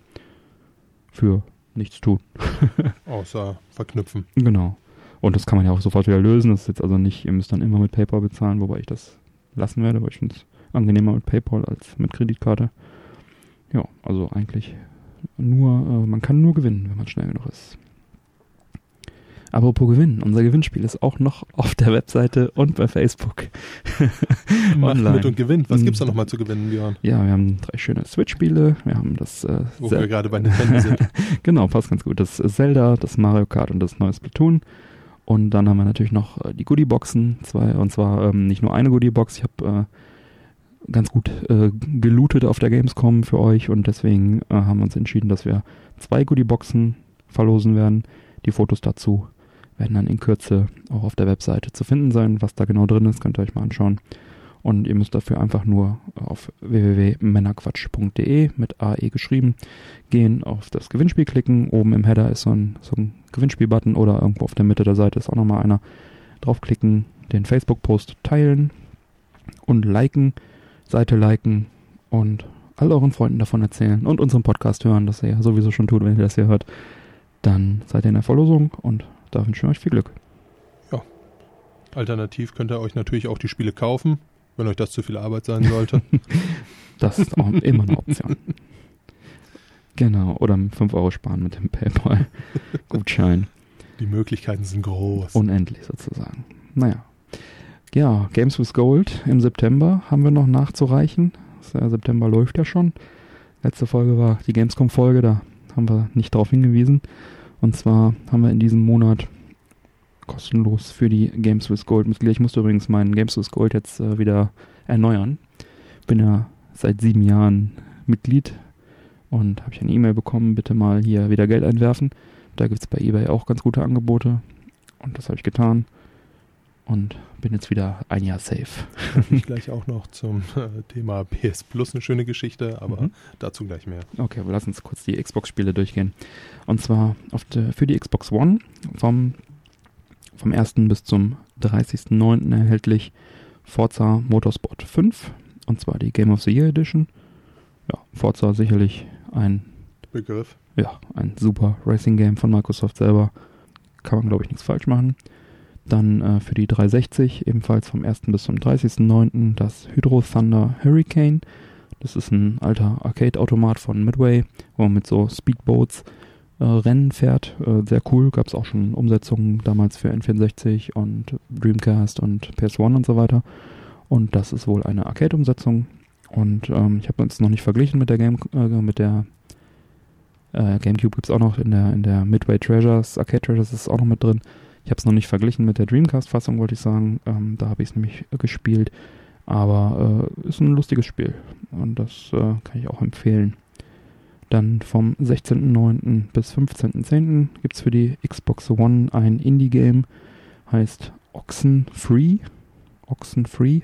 Für nichts tun. Außer verknüpfen. Genau. Und das kann man ja auch sofort wieder lösen. Das ist jetzt also nicht, ihr müsst dann immer mit PayPal bezahlen, wobei ich das lassen werde, weil ich finde es angenehmer mit PayPal als mit Kreditkarte. Ja, also eigentlich nur, äh, man kann nur gewinnen, wenn man schnell genug ist. Apropos Gewinnen, unser Gewinnspiel ist auch noch auf der Webseite und bei Facebook. Macht mit und gewinnt. Was Mhm. gibt's da nochmal zu gewinnen, Björn? Ja, wir haben drei schöne Switch-Spiele. Wir haben das äh, Wo Zel- wir gerade bei Nintendo sind. Genau, passt ganz gut. Das Zelda, das Mario Kart und das neue Splatoon. Und dann haben wir natürlich noch äh, die Goodieboxen, zwei, und zwar ähm, nicht nur eine Goodiebox. Ich habe äh, ganz gut äh, gelootet auf der Gamescom für euch und deswegen äh, haben wir uns entschieden, dass wir zwei Goodieboxen verlosen werden. Die Fotos dazu werden dann in Kürze auch auf der Webseite zu finden sein. Was da genau drin ist, könnt ihr euch mal anschauen. Und ihr müsst dafür einfach nur auf www.männerquatsch.de mit AE geschrieben gehen, auf das Gewinnspiel klicken. Oben im Header ist so ein, so ein Gewinnspiel-Button oder irgendwo auf der Mitte der Seite ist auch nochmal einer. Draufklicken, den Facebook-Post teilen und liken, Seite liken und all euren Freunden davon erzählen und unseren Podcast hören, das ihr ja sowieso schon tut, wenn ihr das hier hört. Dann seid ihr in der Verlosung und da wünschen wir euch viel Glück. Alternativ könnt ihr euch natürlich auch die Spiele kaufen, wenn euch das zu viel Arbeit sein sollte. Das ist auch immer eine Option. Genau, oder 5 Euro sparen mit dem PayPal-Gutschein. die Möglichkeiten sind groß. Unendlich sozusagen. Naja. Ja, Games with Gold im September haben wir noch nachzureichen. Der September läuft ja schon. Letzte Folge war die Gamescom-Folge, da haben wir nicht darauf hingewiesen. Und zwar haben wir in diesem Monat kostenlos für die Games with Gold. Ich musste übrigens meinen Games with Gold jetzt äh, wieder erneuern. Bin ja seit sieben Jahren Mitglied und habe ich eine E-Mail bekommen, bitte mal hier wieder Geld einwerfen. Da gibt es bei eBay auch ganz gute Angebote und das habe ich getan und bin jetzt wieder ein Jahr safe. ich gleich auch noch zum äh, Thema PS Plus eine schöne Geschichte, aber mhm. dazu gleich mehr. Okay, aber lass uns kurz die Xbox-Spiele durchgehen. Und zwar der, für die Xbox One vom, vom 1. bis zum 30.09. erhältlich Forza Motorsport 5 und zwar die Game of the Year Edition. Ja, Forza sicherlich ein Begriff. Ja, ein super Racing-Game von Microsoft selber. Kann man, glaube ich, nichts falsch machen. Dann äh, für die 360 ebenfalls vom 1. bis zum 30.09. das Hydro Thunder Hurricane. Das ist ein alter Arcade-Automat von Midway, wo man mit so Speedboats Rennen fährt. Äh, sehr cool. Gab es auch schon Umsetzungen damals für N64 und Dreamcast und PS1 und so weiter. Und das ist wohl eine Arcade-Umsetzung. Und ähm, ich habe uns noch nicht verglichen mit der Game, äh, mit der äh, GameCube gibt es auch noch in der, in der Midway Treasures, Arcade Treasures ist auch noch mit drin. Ich habe es noch nicht verglichen mit der Dreamcast-Fassung, wollte ich sagen. Ähm, da habe ich es nämlich äh, gespielt. Aber äh, ist ein lustiges Spiel. Und das äh, kann ich auch empfehlen. Dann vom 16.09. bis 15.10. gibt es für die Xbox One ein Indie-Game. Heißt Oxen Free. Oxen Free.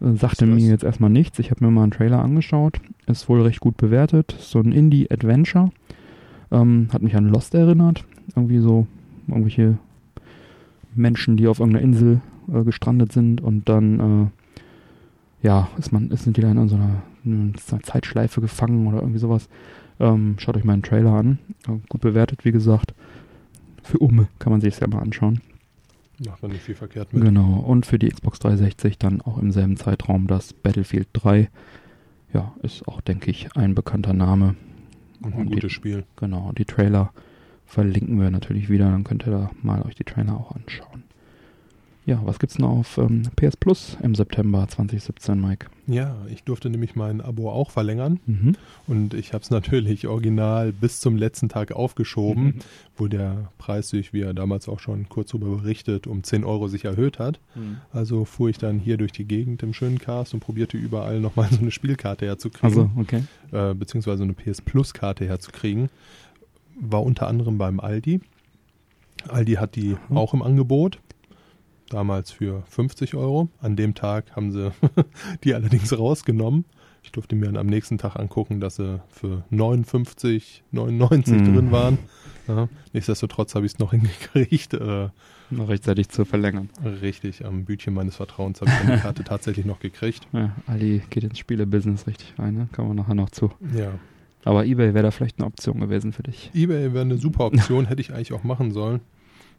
Äh, sagte mir jetzt erstmal nichts. Ich habe mir mal einen Trailer angeschaut. Ist wohl recht gut bewertet. So ein Indie-Adventure. Ähm, hat mich an Lost erinnert. Irgendwie so irgendwelche Menschen, die auf irgendeiner Insel äh, gestrandet sind und dann äh, ja, ist man, ist, sind die dann in so einer, in einer Zeitschleife gefangen oder irgendwie sowas. Ähm, schaut euch mal einen Trailer an. Äh, gut bewertet, wie gesagt. Für Umme kann man sich ja mal anschauen. Macht man nicht viel verkehrt mit. Genau. Und für die Xbox 360 dann auch im selben Zeitraum das Battlefield 3. Ja, ist auch, denke ich, ein bekannter Name. Und ein gutes die, Spiel. Genau. Die Trailer verlinken wir natürlich wieder. Dann könnt ihr da mal euch die Trailer auch anschauen. Ja, was gibt's noch auf ähm, PS Plus im September 2017, Mike? Ja, ich durfte nämlich mein Abo auch verlängern Mhm. und ich habe es natürlich original bis zum letzten Tag aufgeschoben, Mhm. wo der Preis sich, wie er damals auch schon kurz darüber berichtet, um 10 Euro sich erhöht hat. Also fuhr ich dann hier durch die Gegend im schönen Cast und probierte überall nochmal so eine Spielkarte herzukriegen, Also, okay. äh, beziehungsweise eine PS Plus Karte herzukriegen. War unter anderem beim Aldi. Aldi hat die Mhm. auch im Angebot. Damals für 50 Euro. An dem Tag haben sie die allerdings rausgenommen. Ich durfte mir dann am nächsten Tag angucken, dass sie für 59, 99 Mhm. drin waren. Ja, nichtsdestotrotz habe ich es noch hingekriegt. Äh, Noch rechtzeitig zu verlängern. richtig, am Bütchen meines Vertrauens habe ich die Karte tatsächlich noch gekriegt. Ja, Ali geht ins Spielebusiness richtig rein, ne? Kommen wir nachher noch zu. Ja. Aber Ebay wäre da vielleicht eine Option gewesen für dich. Ebay wäre eine super Option, hätte ich eigentlich auch machen sollen.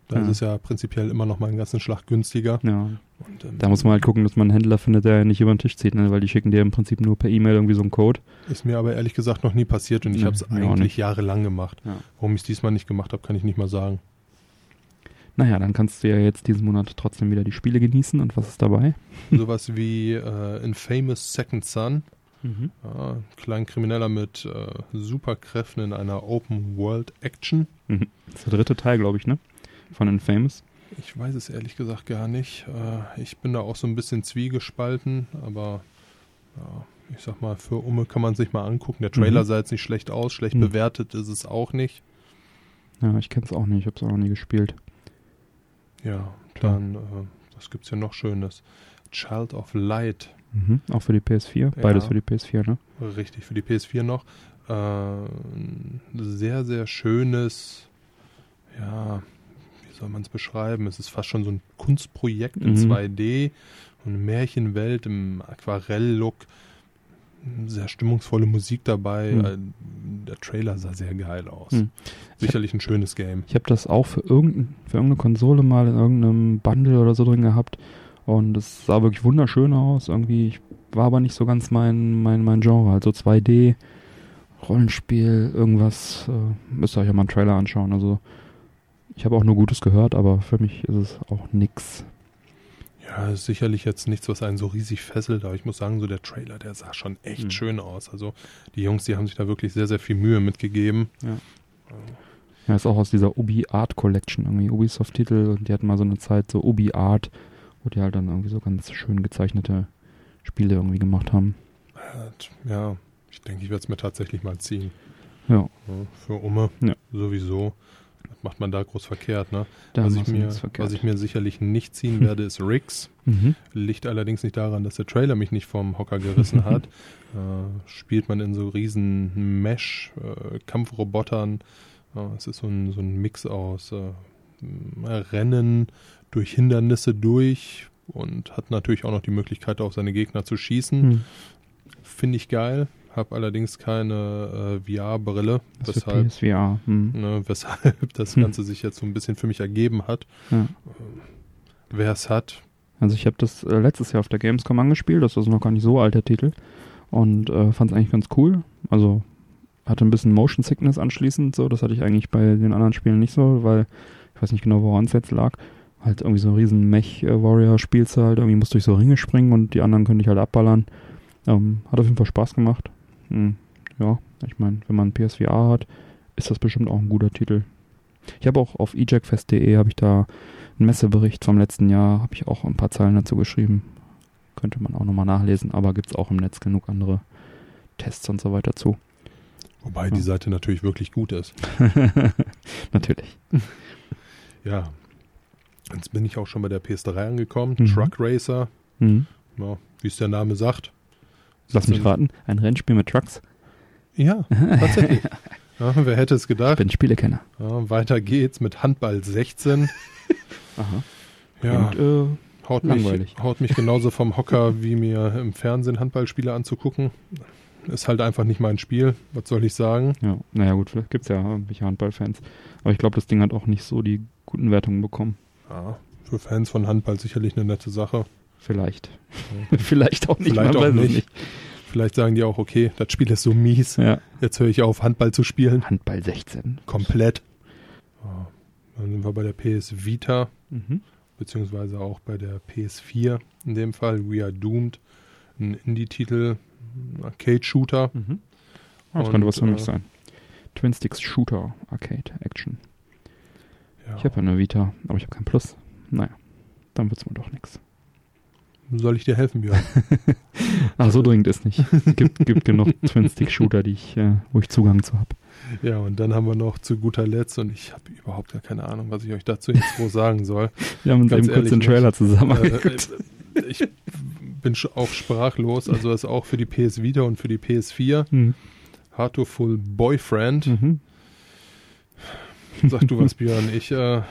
Da Ja. ist es ja prinzipiell immer noch mal einen ganzen Schlag günstiger. Ja. Und, ähm, Da muss man halt gucken, dass man einen Händler findet, der nicht über den Tisch zieht, ne? weil die schicken dir im Prinzip nur per E-Mail irgendwie so einen Code. Ist mir aber ehrlich gesagt noch nie passiert und ich Nee, habe es eigentlich jahrelang gemacht. Ja. Warum ich es diesmal nicht gemacht habe, kann ich nicht mal sagen. Naja, dann kannst du ja jetzt diesen Monat trotzdem wieder die Spiele genießen. Und was ist dabei? Sowas wie äh, Infamous Second Son. Mhm. Ja, ein kleiner Krimineller mit äh, Superkräften in einer Open World Action. Mhm. Das ist der dritte Teil, glaube ich, ne? Von Infamous. Ich weiß es ehrlich gesagt gar nicht. Äh, ich bin da auch so ein bisschen zwiegespalten, aber ja, ich sag mal, für Umme kann man sich mal angucken. Der Trailer Mhm. sah jetzt nicht schlecht aus, schlecht Mhm. bewertet ist es auch nicht. Ja, ich kenne es auch nicht. Ich habe es auch noch nie gespielt. Ja, dann, äh, was gibt's hier noch Schönes? Child of Light. Mhm. Auch für die PS4. Beides Ja. für die PS4, ne? Richtig, für die PS4 noch. Äh, sehr, sehr schönes, ja, soll man es beschreiben? Es ist fast schon so ein Kunstprojekt in Mhm. 2D und eine Märchenwelt im Aquarell-Look. Sehr stimmungsvolle Musik dabei. Mhm. Äh, Der Trailer sah sehr geil aus. Mhm. Sicherlich ein schönes Game. Ich habe das auch für, irgendein, für irgendeine Konsole mal in irgendeinem Bundle oder so drin gehabt. Und es sah wirklich wunderschön aus. Irgendwie ich, war aber nicht so ganz mein, mein, mein Genre. Also 2D, Rollenspiel, irgendwas. Äh, müsst ihr euch ja mal einen Trailer anschauen. Also ich habe auch nur Gutes gehört, aber für mich ist es auch nix. Ja, sicherlich jetzt nichts, was einen so riesig fesselt, aber ich muss sagen, so der Trailer, der sah schon echt Mhm. schön aus. Also die Jungs, die haben sich da wirklich sehr, sehr viel Mühe mitgegeben. Ja. Ja, ist auch aus dieser Ubi Art Collection irgendwie. Ubisoft-Titel und die hatten mal so eine Zeit so Ubi Art, wo die halt dann irgendwie so ganz schön gezeichnete Spiele irgendwie gemacht haben. Ja, ich denke, ich werde es mir tatsächlich mal ziehen. Ja. Ja, für Umme Ja. sowieso. Macht man da groß verkehrt, ne? Da was, ich mir, verkehrt. was ich mir sicherlich nicht ziehen werde, ist Riggs. Mhm. Liegt allerdings nicht daran, dass der Trailer mich nicht vom Hocker gerissen hat. Äh, spielt man in so riesen Mesh-Kampfrobotern. Äh, es ist so ein, so ein Mix aus äh, Rennen durch Hindernisse durch und hat natürlich auch noch die Möglichkeit, auf seine Gegner zu schießen. Hm. Finde ich geil. Habe allerdings keine äh, VR-Brille, für weshalb, PSVR. Hm. ne, weshalb das Hm. Ganze sich jetzt so ein bisschen für mich ergeben hat. Ja. Wer es hat, Also ich habe das äh, letztes Jahr auf der Gamescom angespielt, das ist noch gar nicht so alt, der Titel. Und äh, fand es eigentlich ganz cool. Also hatte ein bisschen Motion Sickness anschließend, so, das hatte ich eigentlich bei den anderen Spielen nicht so, weil ich weiß nicht genau, woran es jetzt lag. Halt irgendwie so ein riesen Mech-Warrior spielst du halt, irgendwie musst du durch so Ringe springen und die anderen können dich halt abballern. Ähm, hat auf jeden Fall Spaß gemacht. Hm, ja, ich meine, wenn man PSVR hat, ist das bestimmt auch ein guter Titel. Ich habe auch auf ejecfest.de habe ich da einen Messebericht vom letzten Jahr, habe ich auch ein paar Zeilen dazu geschrieben. Könnte man auch nochmal nachlesen, aber gibt es auch im Netz genug andere Tests und so weiter zu. wobei die Ja. Seite natürlich wirklich gut ist. Natürlich. Ja. Jetzt bin ich auch schon bei der PS3 angekommen. Mhm. Truck Racer. Mhm. Ja, wie es der Name sagt. Lass mich Sitzen- raten, ein Rennspiel mit Trucks. Ja, tatsächlich. ja, wer hätte es Ich gedacht? bin Spielekenner. Ja, weiter geht's mit Handball 16. Aha. Ja, Und, äh, haut, mich, haut mich genauso vom Hocker, wie mir im Fernsehen Handballspiele anzugucken. Ist halt einfach nicht mein Spiel. Was soll ich sagen? ja, naja gut, vielleicht gibt es ja irgendwelche Handballfans. Aber ich glaube, das Ding hat auch nicht so die guten Wertungen bekommen. Ja, für Fans von Handball sicherlich eine nette Sache. Vielleicht. Vielleicht auch nicht. Vielleicht auch es nicht. Vielleicht sagen die auch, okay, das Spiel ist so mies. Ja. Jetzt höre ich auf, Handball zu spielen. Handball 16. Komplett. Ja, dann sind wir bei der PS Vita, Mhm. beziehungsweise auch bei der PS4 in dem Fall. We Are Doomed. Ein Indie-Titel, Arcade-Shooter. Mhm. Ah, das Und, könnte was für äh, mich sein. Twin Sticks Shooter Arcade Action. Ja. Ich habe ja eine Vita, aber ich habe kein Plus. Naja, dann wird's wohl doch nichts. Soll ich dir helfen, Björn? Ach, so dringend ist nicht. Es gibt, gibt genug Twin Stick Shooter, die ich, äh, wo ich Zugang zu habe. ja, und dann haben wir noch zu guter Letzt, und ich habe überhaupt gar keine Ahnung, was ich euch dazu jetzt groß sagen soll. Wir haben uns Ganz eben kurz den Trailer zusammen äh, angeguckt. äh, ich bin auch sprachlos, also ist auch für die PS Vita und für die PS4. Hm. Heartful Boyfriend. Mhm. Sag du was, Björn. Ich, äh, Ja,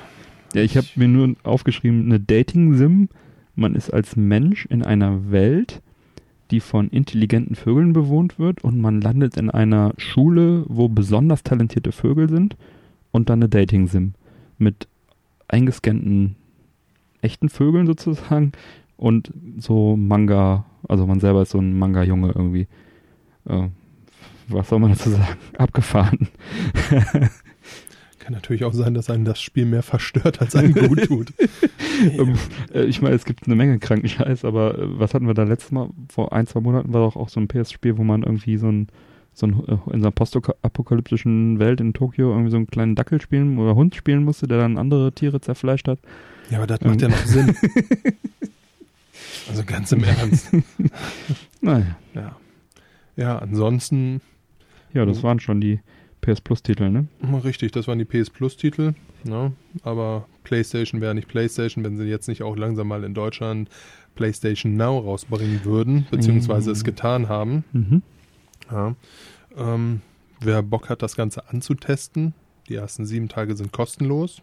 ich habe mir nur aufgeschrieben, eine Dating-Sim. Man ist als Mensch in einer Welt, die von intelligenten Vögeln bewohnt wird und man landet in einer Schule, wo besonders talentierte Vögel sind und dann eine Dating-Sim mit eingescannten echten Vögeln sozusagen und so Manga, also man selber ist so ein Manga-Junge irgendwie. Äh, was soll man dazu sagen? Abgefahren. kann natürlich auch sein, dass einen das Spiel mehr verstört, als einem gut tut. Ähm, äh, ich meine, es gibt eine Menge kranken Scheiß, aber äh, was hatten wir da letztes Mal? Vor ein, zwei Monaten war doch auch so ein PS-Spiel, wo man irgendwie so ein, so ein äh, in so einer postapokalyptischen Welt in Tokio irgendwie so einen kleinen Dackel spielen oder Hund spielen musste, der dann andere Tiere zerfleischt hat. Ja, aber das macht ja noch Sinn. Also ganz im Ernst. Naja. Ja. Ja, ansonsten, Ja, das Mhm. waren schon die PS Plus-Titel, ne? richtig, das waren die PS Plus-Titel. Ne? Aber PlayStation wäre nicht PlayStation, wenn sie jetzt nicht auch langsam mal in Deutschland PlayStation Now rausbringen würden, beziehungsweise es Mhm. getan haben. Mhm. Ja. Ähm, wer Bock hat, das Ganze anzutesten, die ersten sieben Tage sind kostenlos.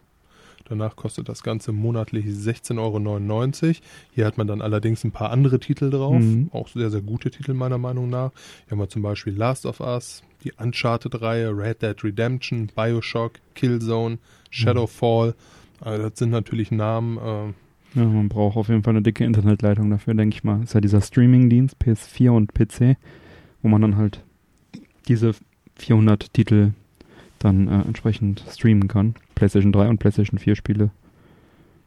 Danach kostet das Ganze monatlich 16,99 Euro. Hier hat man dann allerdings ein paar andere Titel drauf. Mhm. Auch sehr, sehr gute Titel meiner Meinung nach. Hier haben wir zum Beispiel Last of Us, die Uncharted-Reihe, Red Dead Redemption, Bioshock, Killzone, Shadowfall. Also das sind natürlich Namen. Äh, Ja, man braucht auf jeden Fall eine dicke Internetleitung dafür, denke ich mal. Ist ja dieser Streaming-Dienst, PS4 und PC, wo man dann halt diese 400 Titel dann äh, entsprechend streamen kann. PlayStation 3 und PlayStation 4 Spiele.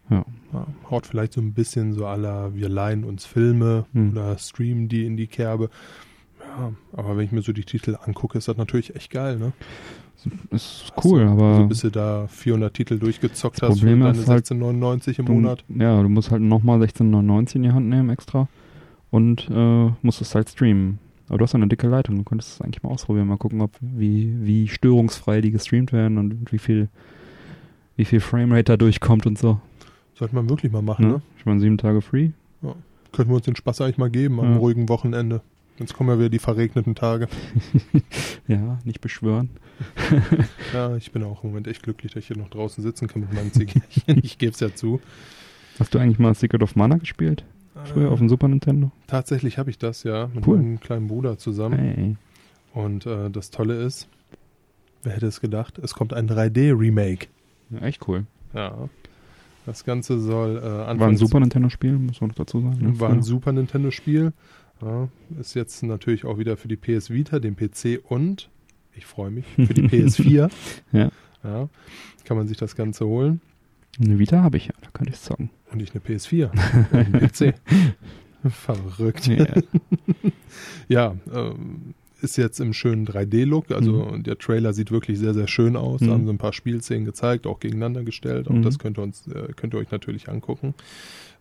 Ja. ja, haut vielleicht so ein bisschen so aller, wir leihen uns Filme Hm. oder streamen die in die Kerbe. Ja, aber wenn ich mir so die Titel angucke, ist das natürlich echt geil, ne? Ist cool, also, aber. Also bis du da 400 Titel durchgezockt hast Problem für deine halt, 16,99 im du, Monat. Ja, du musst halt nochmal 16,99 in die Hand nehmen extra und äh, musst es halt streamen. Aber du hast eine dicke Leitung, du könntest es eigentlich mal ausprobieren, mal gucken, ob wie, wie störungsfrei die gestreamt werden und wie viel, wie viel Framerate da durchkommt und so. Sollte man wirklich mal machen, Ne? ne? Ich meine, sieben Tage free. Könnten wir uns den Spaß eigentlich mal geben am Ja. ruhigen Wochenende. Jetzt kommen ja wieder die verregneten Tage. Ja, nicht beschwören. Ja, ich bin auch im Moment echt glücklich, dass ich hier noch draußen sitzen kann mit meinem Zigarren. ich gebe es ja zu. Hast du eigentlich mal Secret of Mana gespielt? Früher auf dem Super Nintendo? Tatsächlich habe ich das ja mit Cool. meinem kleinen Bruder zusammen. Hey. Und äh, das Tolle ist, wer hätte es gedacht, es kommt ein 3D-Remake. Ja, echt cool. Ja. Das Ganze soll äh, Anfang War ein Super Nintendo-Spiel, muss man noch dazu sagen. ne? war ein. Super Nintendo-Spiel. Ja, ist jetzt natürlich auch wieder für die PS Vita, den PC und, ich freue mich, für die PS4. Ja. ja. Kann man sich das Ganze holen. Eine Vita habe ich ja, da könnte ich es zocken. Und nicht eine PS4. und einen PC. Verrückt. Ja. Ja, ähm, ist jetzt im schönen 3D-Look. Also der Trailer sieht wirklich sehr, sehr schön aus. Da Mhm. haben sie ein paar Spielszenen gezeigt, auch gegeneinander gestellt. Auch Mhm. das könnt ihr, uns, äh, könnt ihr euch natürlich angucken.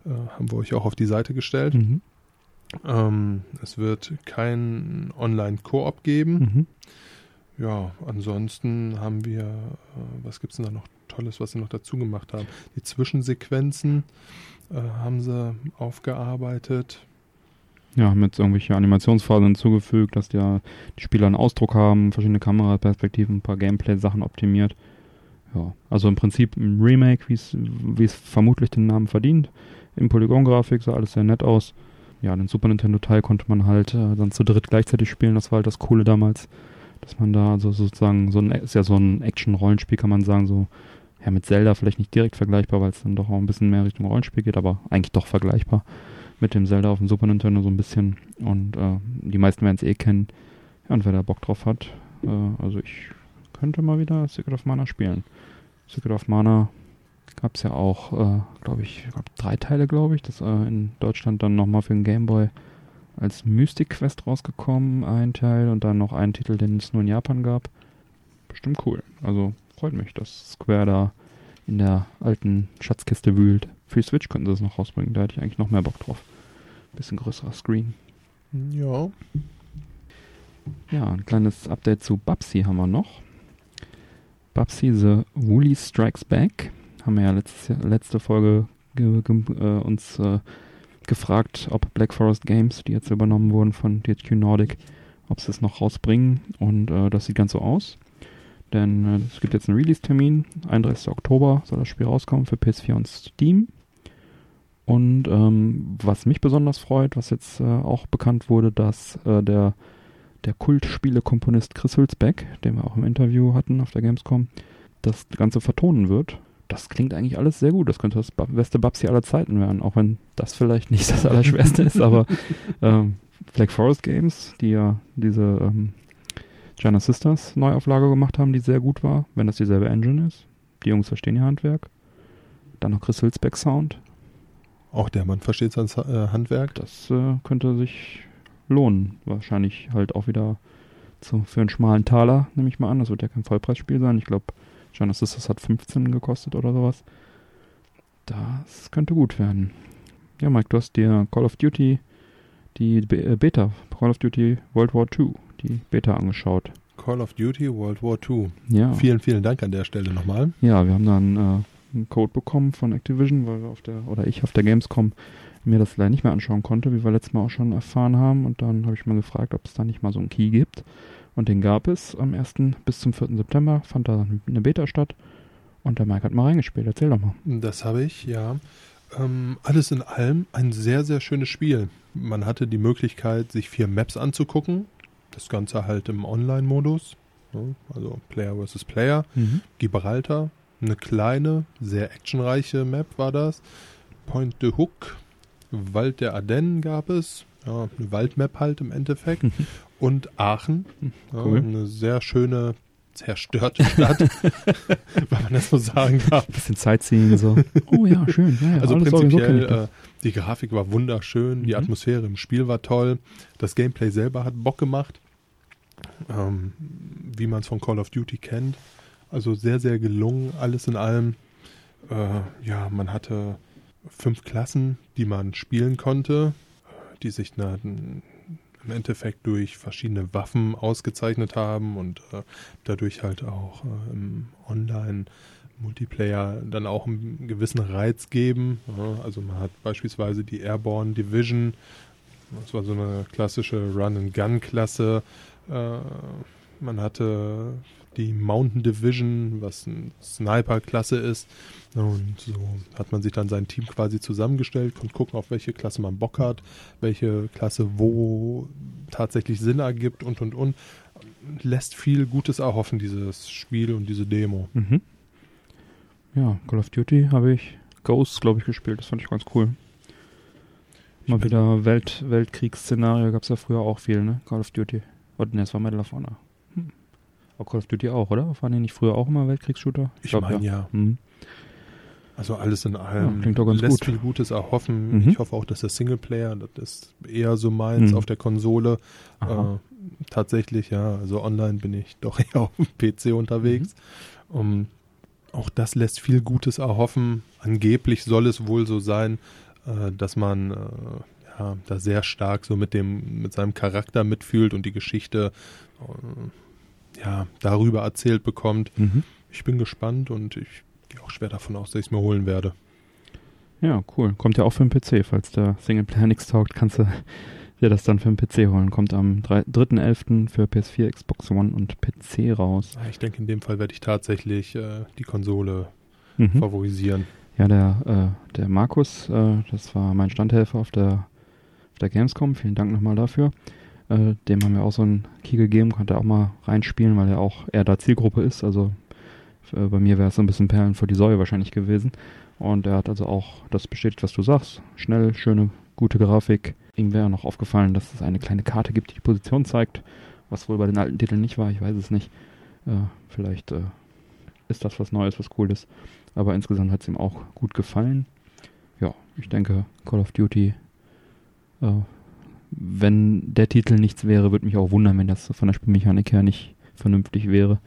Äh, haben wir euch auch auf die Seite gestellt. Mhm. Ähm, es wird kein Online-Koop geben. Mhm. Ja, ansonsten haben wir, äh, was gibt's denn da noch Tolles, was sie noch dazu gemacht haben? Die Zwischensequenzen äh, haben sie aufgearbeitet. Ja, haben jetzt irgendwelche Animationsphasen hinzugefügt, dass die, ja die Spieler einen Ausdruck haben, verschiedene Kameraperspektiven, ein paar Gameplay-Sachen optimiert. Ja, also im Prinzip ein Remake, wie es wie es vermutlich den Namen verdient. In Polygon-Grafik sah alles sehr nett aus. Ja, den Super Nintendo-Teil konnte man halt äh, dann zu dritt gleichzeitig spielen. Das war halt das Coole damals, dass man da also sozusagen so ein ist ja so ein Action-Rollenspiel, kann man sagen, so ja mit Zelda vielleicht nicht direkt vergleichbar, weil es dann doch auch ein bisschen mehr Richtung Rollenspiel geht, aber eigentlich doch vergleichbar mit dem Zelda auf dem Super Nintendo so ein bisschen. Und äh, die meisten werden es eh kennen. Ja, und wer da Bock drauf hat, äh, also ich könnte mal wieder Secret of Mana spielen. Secret of Mana gab es ja auch, äh, glaube ich, glaub, drei Teile, glaube ich. Das äh, in Deutschland dann nochmal für den Game Boy als Mystic Quest rausgekommen, ein Teil und dann noch einen Titel, den es nur in Japan gab. Bestimmt cool. Also freut mich, dass Square da in der alten Schatzkiste wühlt. Für die Switch könnten sie es noch rausbringen, da hätte ich eigentlich noch mehr Bock drauf. Bisschen größerer Screen. Ja, Ja, ein kleines Update zu Babsy haben wir noch. Babsy The Woolly Strikes Back. Haben wir ja letztes Jahr, letzte Folge ge, ge, äh, uns äh, gefragt, ob Black Forest Games, die jetzt übernommen wurden von THQ Nordic, ob sie es noch rausbringen. Und äh, das sieht ganz so aus. Denn äh, es gibt jetzt einen Release-Termin. 31. Oktober soll das Spiel rauskommen für PS4 und Steam. Und ähm, was mich besonders freut, was jetzt äh, auch bekannt wurde, dass äh, der der Kultspiele-Komponist Chris Hülsbeck, den wir auch im Interview hatten auf der Gamescom, das Ganze vertonen wird. Das klingt eigentlich alles sehr gut. Das könnte das beste Babsi aller Zeiten werden, auch wenn das vielleicht nicht das Allerschwerste ist, aber ähm, Black Forest Games, die ja diese ähm, Giant Sisters Neuauflage gemacht haben, die sehr gut war, wenn das dieselbe Engine ist. Die Jungs verstehen ihr Handwerk. Dann noch Chris Hülsbeck Sound. auch der Mann versteht sein äh, Handwerk. Das äh, könnte sich lohnen. Wahrscheinlich halt auch wieder zu, für einen schmalen Taler, nehme ich mal an. Das wird ja kein Vollpreisspiel sein. Ich glaube, Giant Sisters hat 15 gekostet oder sowas. Das könnte gut werden. Ja, Mike, du hast dir Call of Duty, die äh, Beta, Call of Duty World War II, die Beta angeschaut. Call of Duty World War II. Ja. Vielen, vielen Dank an der Stelle nochmal. Ja, wir haben dann äh, einen Code bekommen von Activision, weil wir auf der, oder ich auf der Gamescom mir das leider nicht mehr anschauen konnte, wie wir letztes Mal auch schon erfahren haben. Und dann habe ich mal gefragt, ob es da nicht mal so einen Key gibt. Und den gab es am 1. bis zum 4. September, fand da eine Beta statt. Und der Mike hat mal reingespielt. Erzähl doch mal. Das habe ich, ja. Ähm, alles in allem ein sehr, sehr schönes Spiel. Man hatte die Möglichkeit, sich vier Maps anzugucken. Das Ganze halt im Online-Modus. ne? Also Player versus Player. Gibraltar, eine kleine, sehr actionreiche Map war das. Point de Hook, Wald der Ardennen gab es. Ja, eine Waldmap halt im Endeffekt. Und Aachen, ja, Cool. eine sehr schöne, zerstörte Stadt, wenn man das so sagen darf. Bisschen Sightseeing so. oh ja, schön. Ja, ja, Also prinzipiell, das. äh, die Grafik war wunderschön, die Mhm. Atmosphäre im Spiel war toll, das Gameplay selber hat Bock gemacht. Ähm, wie man es von Call of Duty kennt. Also sehr, sehr gelungen, alles in allem. Äh, ja, man hatte fünf Klassen, die man spielen konnte, die sich na, im Endeffekt durch verschiedene Waffen ausgezeichnet haben und äh, dadurch halt auch äh, im Online-Multiplayer dann auch einen gewissen Reiz geben. Also man hat beispielsweise die Airborne Division, das war so eine klassische Run-and-Gun-Klasse. Äh, man hatte die Mountain Division, was eine Sniper-Klasse ist. Und so hat man sich dann sein Team quasi zusammengestellt, konnte gucken, auf welche Klasse man Bock hat, welche Klasse wo tatsächlich Sinn ergibt und und und. Lässt viel Gutes erhoffen, dieses Spiel und diese Demo. Mhm. Ja, Call of Duty habe ich Ghosts, glaube ich, gespielt. Das fand ich ganz cool. Mal wieder Welt, Weltkriegsszenario gab es ja früher auch viel, ne? Call of Duty. Und ne, es war Medal of Honor. Hm. Auch Call of Duty auch, oder? Waren die nicht früher auch immer Weltkriegsshooter? Ich, ich meine ja. ja. Hm. Also alles in allem ja, klingt doch ganz lässt gut. viel Gutes erhoffen. Mhm. Ich hoffe auch, dass der Singleplayer, das ist eher so meins Mhm. auf der Konsole. Äh, tatsächlich, ja, also online bin ich doch eher auf dem PC unterwegs. Mhm. Um, auch das lässt viel Gutes erhoffen. Angeblich soll es wohl so sein, äh, dass man äh, ja, da sehr stark so mit dem, mit seinem Charakter mitfühlt und die Geschichte äh, ja, darüber erzählt bekommt. Mhm. Ich bin gespannt und ich gehe auch schwer davon aus, dass ich es mir holen werde. Ja, cool. Kommt ja auch für den PC. Falls der Singleplayer nichts taugt, kannst du dir das dann für den PC holen. Kommt am drei- 3.11. für PS4, Xbox One und PC raus. Ich denke, in dem Fall werde ich tatsächlich äh, die Konsole Mhm. favorisieren. Ja, der, äh, der Markus, äh, das war mein Standhelfer auf der, auf der Gamescom. Vielen Dank nochmal dafür. Äh, dem haben wir auch so einen Key gegeben, konnte auch mal reinspielen, weil er auch eher da Zielgruppe ist. Also äh, bei mir wäre es so ein bisschen Perlen vor die Säue wahrscheinlich gewesen. Und er hat also auch das bestätigt, was du sagst. Schnell, schöne, gute Grafik. Ihm wäre noch aufgefallen, dass es eine kleine Karte gibt, die die Position zeigt. Was wohl bei den alten Titeln nicht war, ich weiß es nicht. Äh, vielleicht äh, ist das was Neues, was cool ist. Aber insgesamt hat es ihm auch gut gefallen. Ja, ich denke, Call of Duty, äh, wenn der Titel nichts wäre, würde mich auch wundern, wenn das von der Spielmechanik her nicht vernünftig wäre.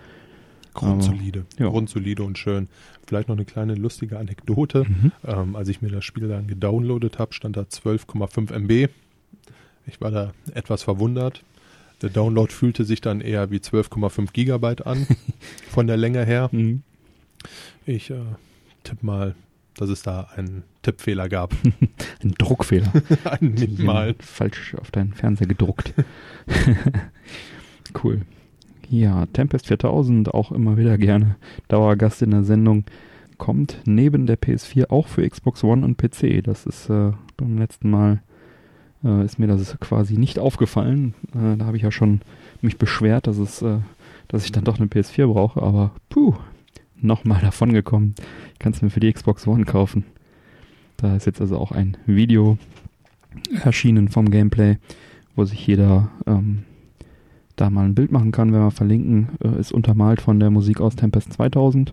Grundsolide. ja. Grundsolide und schön. Vielleicht noch eine kleine lustige Anekdote. Mhm. Ähm, als ich mir das Spiel dann gedownloadet habe, stand da 12,5 MB. Ich war da etwas verwundert. Der Download fühlte sich dann eher wie 12,5 Gigabyte an, von der Länge her. Mhm. Ich äh, tippe mal, dass es da einen Tippfehler gab. Ein Druckfehler. einen minimalen. Falsch auf deinen Fernseher gedruckt. cool. Ja, Tempest 4000, auch immer wieder gerne Dauergast in der Sendung, kommt neben der PS4 auch für Xbox One und PC. Das ist äh, beim letzten Mal äh, ist mir das quasi nicht aufgefallen. Äh, da habe ich ja schon mich beschwert, dass es, äh, dass ich dann doch eine PS4 brauche, aber puh, nochmal davon gekommen. Ich kann es mir für die Xbox One kaufen. Da ist jetzt also auch ein Video erschienen vom Gameplay, wo sich jeder ähm, da mal ein Bild machen kann, wenn wir verlinken, äh, ist untermalt von der Musik aus Tempest 2000,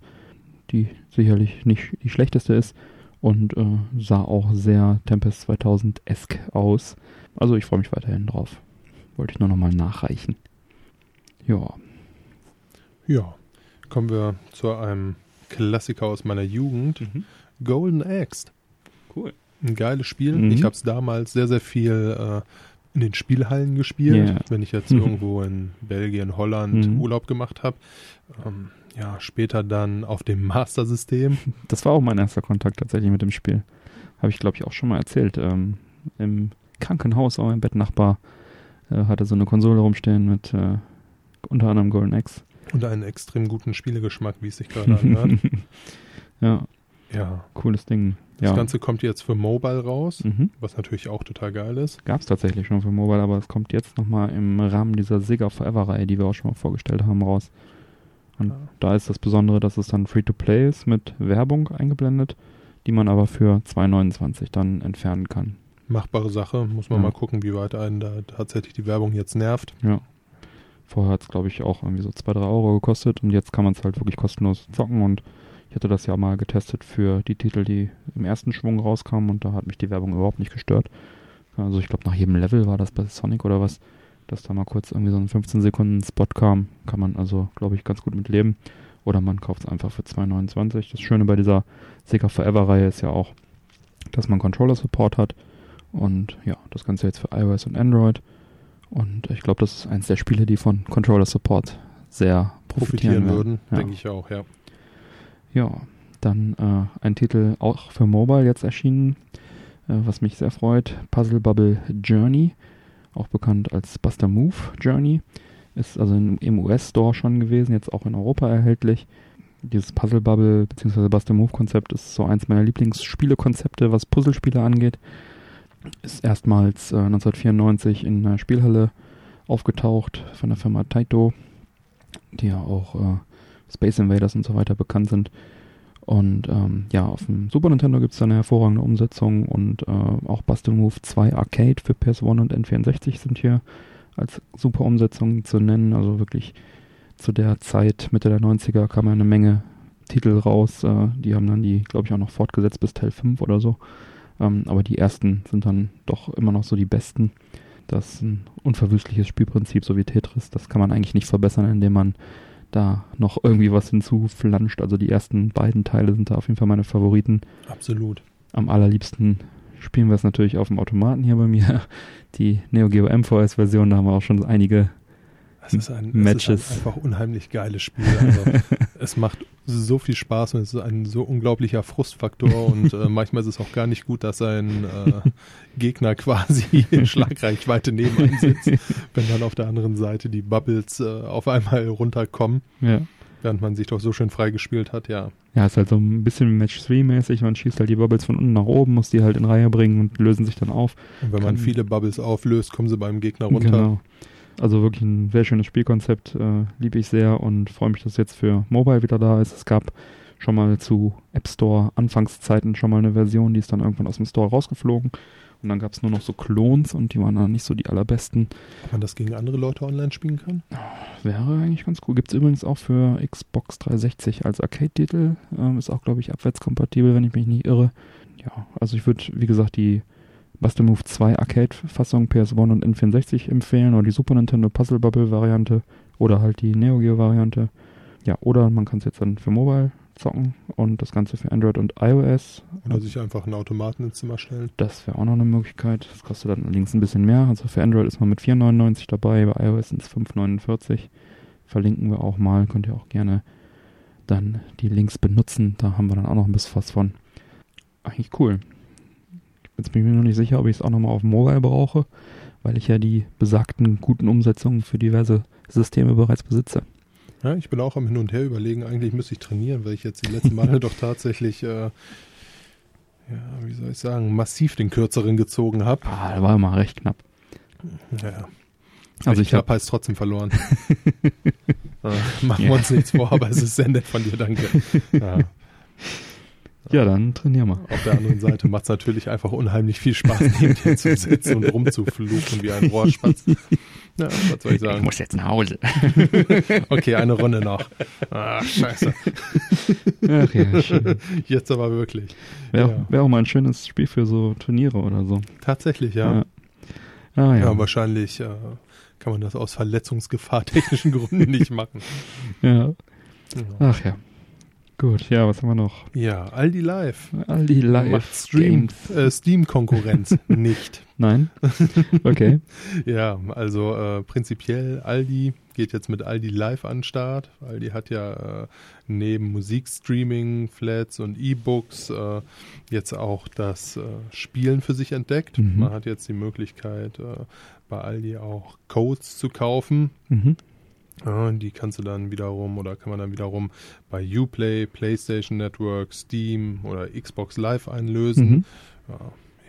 die sicherlich nicht die schlechteste ist und äh, sah auch sehr Tempest 2000-esk aus. Also ich freue mich weiterhin drauf. Wollte ich nur nochmal nachreichen. Ja, Ja, kommen wir zu einem Klassiker aus meiner Jugend. Golden Axe. Cool. Ein geiles Spiel. Mhm. Ich habe es damals sehr, sehr viel äh, in den Spielhallen gespielt, Ja. wenn ich jetzt Mhm. irgendwo in Belgien, Holland Mhm. Urlaub gemacht habe. Ähm, ja, später dann auf dem Master-System. Das war auch mein erster Kontakt tatsächlich mit dem Spiel. Habe ich, glaube ich, auch schon mal erzählt. Ähm, Im Krankenhaus, auch mein Bettnachbar, äh, hatte so eine Konsole rumstehen mit äh, unter anderem Golden Axe. Und einen extrem guten Spielegeschmack, wie es sich gerade anhört. ja, Ja, cooles Ding. das Ja. Ganze kommt jetzt für Mobile raus, Mhm. was natürlich auch total geil ist. Gab es tatsächlich schon für Mobile, aber es kommt jetzt nochmal im Rahmen dieser Sega Forever-Reihe, die wir auch schon mal vorgestellt haben, raus. Und Ja. da ist das Besondere, dass es dann Free-to-Play ist mit Werbung eingeblendet, die man aber für 2,29 dann entfernen kann. Machbare Sache, muss man Ja. mal gucken, wie weit einen da tatsächlich die Werbung jetzt nervt. Ja. Vorher hat es, glaube ich, auch irgendwie so 2, 3 Euro gekostet und jetzt kann man es halt wirklich kostenlos zocken und ich hatte das ja mal getestet für die Titel, die im ersten Schwung rauskamen und da hat mich die Werbung überhaupt nicht gestört. Also ich glaube, nach jedem Level war das bei Sonic oder was, dass da mal kurz irgendwie so ein 15 Sekunden Spot kam. Kann man also, glaube ich, ganz gut mit leben. Oder man kauft es einfach für 2,29. Das Schöne bei dieser Sega Forever Reihe ist ja auch, dass man Controller Support hat. Und ja, das Ganze jetzt für iOS und Android. Und ich glaube, das ist eins der Spiele, die von Controller Support sehr profitieren, Profitieren würden, Ja. denke ich auch, ja. Ja, dann äh, ein Titel auch für Mobile jetzt erschienen, äh, was mich sehr freut. Puzzle Bubble Journey, auch bekannt als Buster Move Journey. Ist also in, im US-Store schon gewesen, jetzt auch in Europa erhältlich. Dieses Puzzle Bubble bzw. Buster Move Konzept ist so eins meiner Lieblingsspielekonzepte, was Puzzlespiele angeht. Ist erstmals äh, 1994 in einer Spielhalle aufgetaucht von der Firma Taito, die ja auch äh, Space Invaders und so weiter bekannt sind. Und ähm, ja, auf dem Super Nintendo gibt es eine hervorragende Umsetzung und äh, auch Bustle Move 2 Arcade für PS1 und N64 sind hier als super Umsetzungen zu nennen. Also wirklich zu der Zeit, Mitte der 90er, kam ja eine Menge Titel raus. Äh, die haben dann die, glaube ich, auch noch fortgesetzt bis Teil 5 oder so. Ähm, aber die ersten sind dann doch immer noch so die besten. Das ist ein unverwüstliches Spielprinzip, so wie Tetris. Das kann man eigentlich nicht verbessern, indem man da noch irgendwie was hinzuflanscht. Also die ersten beiden Teile sind da auf jeden Fall meine Favoriten. Absolut. Am allerliebsten spielen wir es natürlich auf dem Automaten hier bei mir. Die Neo Geo MVS-Version, da haben wir auch schon einige Es ist ein, Matches. Es ist ein einfach unheimlich geiles Spiel. Also, es macht so viel Spaß und es ist ein so unglaublicher Frustfaktor und äh, manchmal ist es auch gar nicht gut, dass ein äh, Gegner quasi in Schlagreichweite neben einem sitzt, wenn dann auf der anderen Seite die Bubbles äh, auf einmal runterkommen, Ja. während man sich doch so schön freigespielt hat, ja. Ja, ist halt so ein bisschen Match 3-mäßig. Man schießt halt die Bubbles von unten nach oben, muss die halt in Reihe bringen und lösen sich dann auf. Und wenn man Kann- viele Bubbles auflöst, kommen sie beim Gegner runter. Genau. Also wirklich ein sehr schönes Spielkonzept, äh, liebe ich sehr und freue mich, dass es jetzt für Mobile wieder da ist. Es gab schon mal zu App Store Anfangszeiten schon mal eine Version, die ist dann irgendwann aus dem Store rausgeflogen. Und dann gab es nur noch so Klons und die waren dann nicht so die allerbesten. Ob man das gegen andere Leute online spielen kann? Wäre eigentlich ganz cool. Gibt es übrigens auch für Xbox 360 als Arcade-Titel. Ähm, ist auch, glaube ich, abwärtskompatibel, wenn ich mich nicht irre. Ja, also ich würde, wie gesagt, die Buster Move 2 Arcade-Fassung PS1 und N64 empfehlen oder die Super Nintendo Puzzle Bubble-Variante oder halt die Neo Geo-Variante. Ja, oder man kann es jetzt dann für Mobile zocken und das Ganze für Android und iOS. Oder sich einfach einen Automaten ins Zimmer stellen? Das wäre auch noch eine Möglichkeit. Das kostet dann allerdings ein bisschen mehr. Also für Android ist man mit 4,99 dabei, bei iOS sind es 5,49. Verlinken wir auch mal. Könnt ihr auch gerne dann die Links benutzen. Da haben wir dann auch noch ein bisschen was von. Eigentlich cool. Jetzt bin ich mir noch nicht sicher, ob ich es auch nochmal auf Mobile brauche, weil ich ja die besagten guten Umsetzungen für diverse Systeme bereits besitze. Ja, ich bin auch am Hin und Her überlegen, eigentlich müsste ich trainieren, weil ich jetzt die letzten Male doch tatsächlich, äh, ja, wie soll ich sagen, massiv den kürzeren gezogen habe. Ah, da war immer recht knapp. Ja. Also ich ich hab- habe heißt trotzdem verloren. äh, machen wir uns nichts vor, aber es ist sehr nett von dir, danke. Ja. Ja, dann trainieren wir. Auf der anderen Seite macht es natürlich einfach unheimlich viel Spaß, neben dir zu sitzen und rumzufluchen wie ein Rohrspatz. Ja, was soll ich sagen? jetzt nach Hause. Okay, eine Runde noch. Ah, scheiße. Ach ja, schön. Jetzt aber wirklich. Wäre Ja. auch, wär auch mal ein schönes Spiel für so Turniere oder so. Tatsächlich, ja. Ja. Ah, ja. Ja, wahrscheinlich äh, kann man das aus Verletzungsgefahr technischen Gründen nicht machen. Ja. Ach ja. Gut, ja, was haben wir noch? Ja, Aldi Live. Aldi Live Macht Stream, äh, Steam-Konkurrenz nicht. Nein? Okay. Ja, also äh, prinzipiell Aldi geht jetzt mit Aldi Live an den Start. Aldi hat ja äh, neben Musikstreaming, Flats und E-Books äh, jetzt auch das äh, Spielen für sich entdeckt. Mhm. Man hat jetzt die Möglichkeit, äh, bei Aldi auch Codes zu kaufen. Mhm. Ja, die kannst du dann wiederum oder kann man dann wiederum bei Uplay, PlayStation Network, Steam oder Xbox Live einlösen. Mhm. Ja,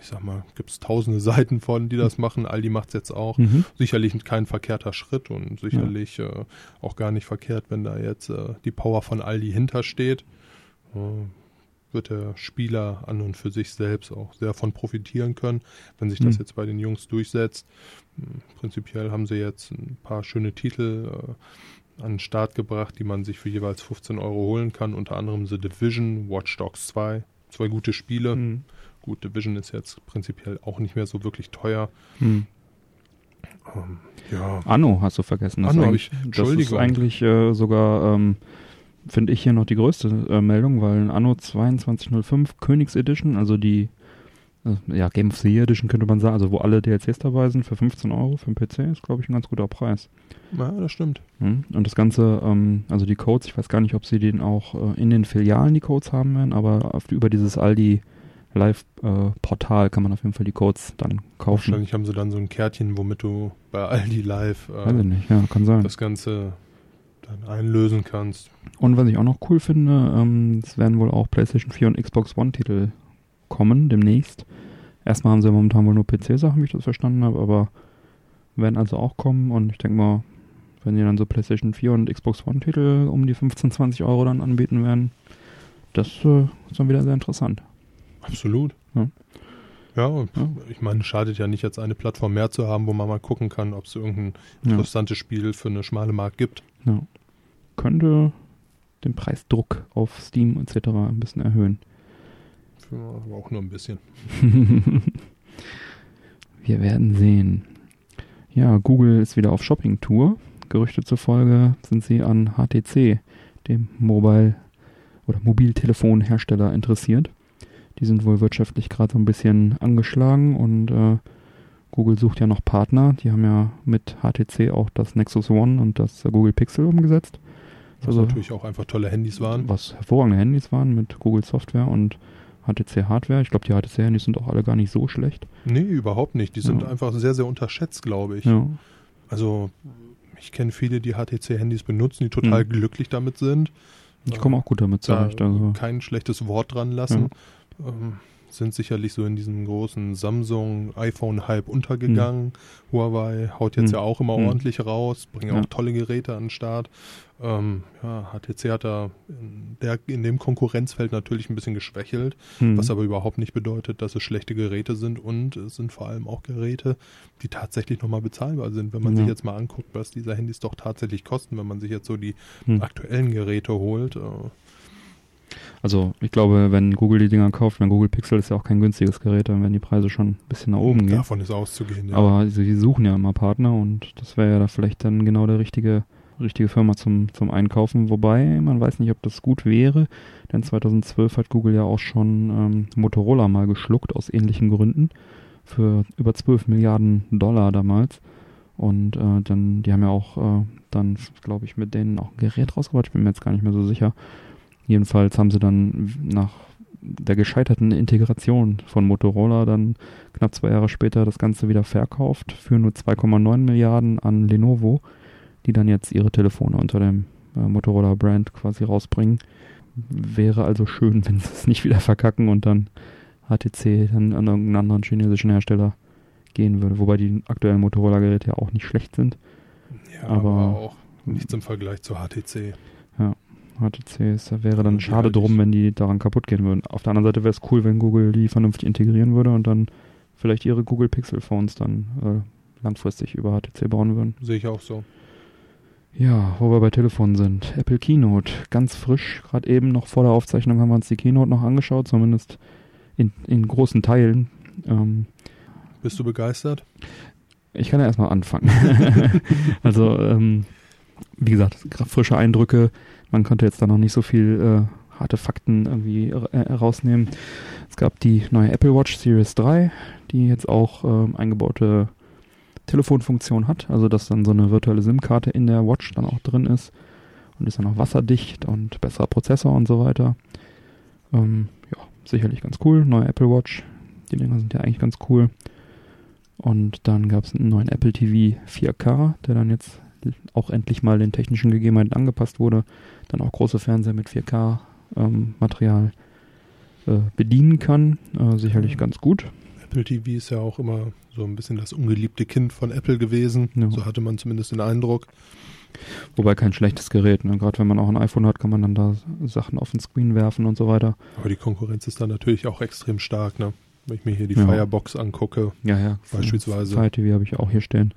ich sag mal, gibt es tausende Seiten von, die das machen. Aldi macht es jetzt auch. Mhm. Sicherlich kein verkehrter Schritt und sicherlich äh, auch gar nicht verkehrt, wenn da jetzt äh, die Power von Aldi hintersteht. Äh, wird der Spieler an und für sich selbst auch sehr von profitieren können, wenn sich das Mhm. jetzt bei den Jungs durchsetzt. Hm, Prinzipiell haben sie jetzt ein paar schöne Titel äh, an den Start gebracht, die man sich für jeweils 15 Euro holen kann. Unter anderem The Division, Watch Dogs 2. Zwei gute Spiele. Mhm. Gut, Division ist jetzt prinzipiell auch nicht mehr so wirklich teuer. Mhm. Ähm, ja. Anno hast du vergessen. Das Anno ist hab eigentlich- ich- Das ist Entschuldigung. eigentlich äh, sogar, ähm, finde ich hier noch die größte äh, Meldung, weil ein Anno 2205 Königs Edition, also die äh, ja, Game of the Year Edition könnte man sagen, also wo alle DLCs dabei sind, für 15 Euro für den PC, ist glaube ich ein ganz guter Preis. ja, das stimmt. Mhm. Und das Ganze, ähm, also die Codes, ich weiß gar nicht, ob sie den auch äh, in den Filialen die Codes haben werden, aber auf, über dieses Aldi Live-Portal kann man auf jeden Fall die Codes dann kaufen. Wahrscheinlich haben sie dann so ein Kärtchen, womit du bei Aldi Live äh, nicht, ja, das Ganze dann einlösen kannst. Und was ich auch noch cool finde, ähm, es werden wohl auch PlayStation 4 und Xbox One Titel kommen demnächst. Erstmal haben sie momentan wohl nur PC-Sachen, wie ich das verstanden habe, aber werden also auch kommen und ich denke mal, wenn die dann so PlayStation 4 und Xbox One Titel um die 15, 20 Euro dann anbieten werden, das äh, ist dann wieder sehr interessant. Absolut. Ja. Ja, Ja. ich meine, schadet ja nicht, jetzt eine Plattform mehr zu haben, wo man mal gucken kann, ob es irgendein Ja, interessantes Spiel für eine schmale Mark gibt. Ja. Könnte den Preisdruck auf Steam etc. ein bisschen erhöhen. Für, aber auch nur ein bisschen. Wir werden sehen. Ja, Google ist wieder auf Shopping-Tour. Gerüchte zufolge sind sie an HTC, dem Mobile- oder Mobiltelefonhersteller, interessiert. Die sind wohl wirtschaftlich gerade so ein bisschen angeschlagen und äh, Google sucht ja noch Partner. Die haben ja mit HTC auch das Nexus One und das Google Pixel umgesetzt. Was Also- natürlich auch einfach tolle Handys waren. Was hervorragende Handys waren mit Google Software und HTC Hardware. Ich glaube, die HTC-Handys sind auch alle gar nicht so schlecht. Nee, überhaupt nicht. Die sind Ja. einfach sehr, sehr unterschätzt, glaube ich. Ja, Also, ich kenne viele, die HTC-Handys benutzen, die total Mhm. glücklich damit sind. ich komme auch gut damit da zurecht. Also. kein schlechtes Wort dran lassen. Ähm, sind sicherlich so in diesem großen Samsung-iPhone-Hype untergegangen. Huawei haut jetzt Hm. ja auch immer Hm. ordentlich raus, bringen Ja. auch tolle Geräte an den Start. Ähm, ja, HTC hat da in, der, in dem Konkurrenzfeld natürlich ein bisschen geschwächelt, Hm. was aber überhaupt nicht bedeutet, dass es schlechte Geräte sind und es sind vor allem auch Geräte, die tatsächlich nochmal bezahlbar sind. Wenn man Ja. sich jetzt mal anguckt, was diese Handys doch tatsächlich kosten, wenn man sich jetzt so die Hm. aktuellen Geräte holt. Äh, Also ich glaube, wenn Google die Dinger kauft, wenn Google Pixel ist ja auch kein günstiges Gerät, dann werden die Preise schon ein bisschen nach oben gehen. davon ist auszugehen. Ja. Aber sie suchen ja immer Partner und das wäre ja da vielleicht dann genau der richtige, richtige Firma zum, zum Einkaufen. Wobei man weiß nicht, ob das gut wäre, denn 2012 hat Google ja auch schon ähm, Motorola mal geschluckt aus ähnlichen Gründen für über 12 Milliarden Dollar damals. Und äh, dann, die haben ja auch äh, dann, glaube ich, mit denen auch ein Gerät rausgebracht. Ich bin mir jetzt gar nicht mehr so sicher. Jedenfalls haben sie dann nach der gescheiterten Integration von Motorola dann knapp zwei Jahre später das Ganze wieder verkauft für nur 2,9 Milliarden an Lenovo, die dann jetzt ihre Telefone unter dem äh, Motorola-Brand quasi rausbringen. Wäre also schön, wenn sie es nicht wieder verkacken und dann HTC dann an irgendeinen anderen chinesischen Hersteller gehen würde. Wobei die aktuellen Motorola-Geräte ja auch nicht schlecht sind. Ja, Aber- aber, auch nichts im Vergleich zu HTC. HTC ist, wäre dann schade drum, wenn die daran kaputt gehen würden. Auf der anderen Seite wäre es cool, wenn Google die vernünftig integrieren würde und dann vielleicht ihre Google Pixel Phones dann äh, langfristig über HTC bauen würden. Sehe ich auch so. Ja, wo wir bei Telefon sind. Apple Keynote, ganz frisch. Gerade eben noch vor der Aufzeichnung haben wir uns die Keynote noch angeschaut, zumindest in, in großen Teilen. Ähm, Bist du begeistert? ich kann ja erstmal anfangen. also, ähm, wie gesagt, frische Eindrücke. Man konnte jetzt da noch nicht so viel äh, harte Fakten irgendwie äh, herausnehmen. Es gab die neue Apple Watch Series 3, die jetzt auch ähm, eingebaute Telefonfunktion hat. Also, dass dann so eine virtuelle SIM-Karte in der Watch dann auch drin ist. Und ist dann auch wasserdicht und besserer Prozessor und so weiter. Ähm, ja, sicherlich ganz cool. Neue Apple Watch. Die Dinger sind ja eigentlich ganz cool. Und dann gab es einen neuen Apple TV 4K, der dann jetzt auch endlich mal den technischen Gegebenheiten angepasst wurde. Dann auch große Fernseher mit 4K-Material äh, bedienen kann. Äh, sicherlich ganz gut. Apple TV ist ja auch immer so ein bisschen das ungeliebte Kind von Apple gewesen. Ja. So hatte man zumindest den Eindruck. Wobei kein schlechtes Gerät. Ne? Gerade wenn man auch ein iPhone hat, kann man dann da Sachen auf den Screen werfen und so weiter. Aber die Konkurrenz ist dann natürlich auch extrem stark. Ne? Wenn ich mir hier die Ja. Firebox angucke, Ja, ja. Beispielsweise. Fire TV habe ich auch hier stehen.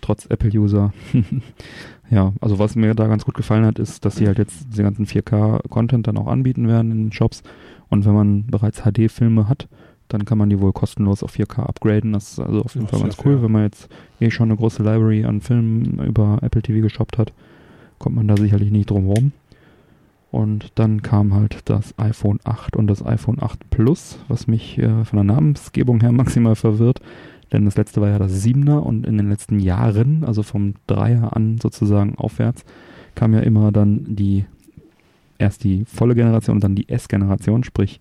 Trotz Apple-User. ja, also was mir da ganz gut gefallen hat, ist, dass sie halt jetzt diese ganzen 4K-Content dann auch anbieten werden in den Shops. Und wenn man bereits HD-Filme hat, dann kann man die wohl kostenlos auf 4K upgraden. Das ist also auf jeden Ja, Fall ganz cool, fair. wenn man jetzt eh schon eine große Library an Filmen über Apple TV geshoppt hat, kommt man da sicherlich nicht drum rum. Und dann kam halt das iPhone 8 und das iPhone 8 Plus, was mich äh, von der Namensgebung her maximal verwirrt. Denn das letzte war ja das 7er und in den letzten Jahren, also vom 3er an sozusagen aufwärts, kam ja immer dann die, erst die volle Generation und dann die S-Generation, sprich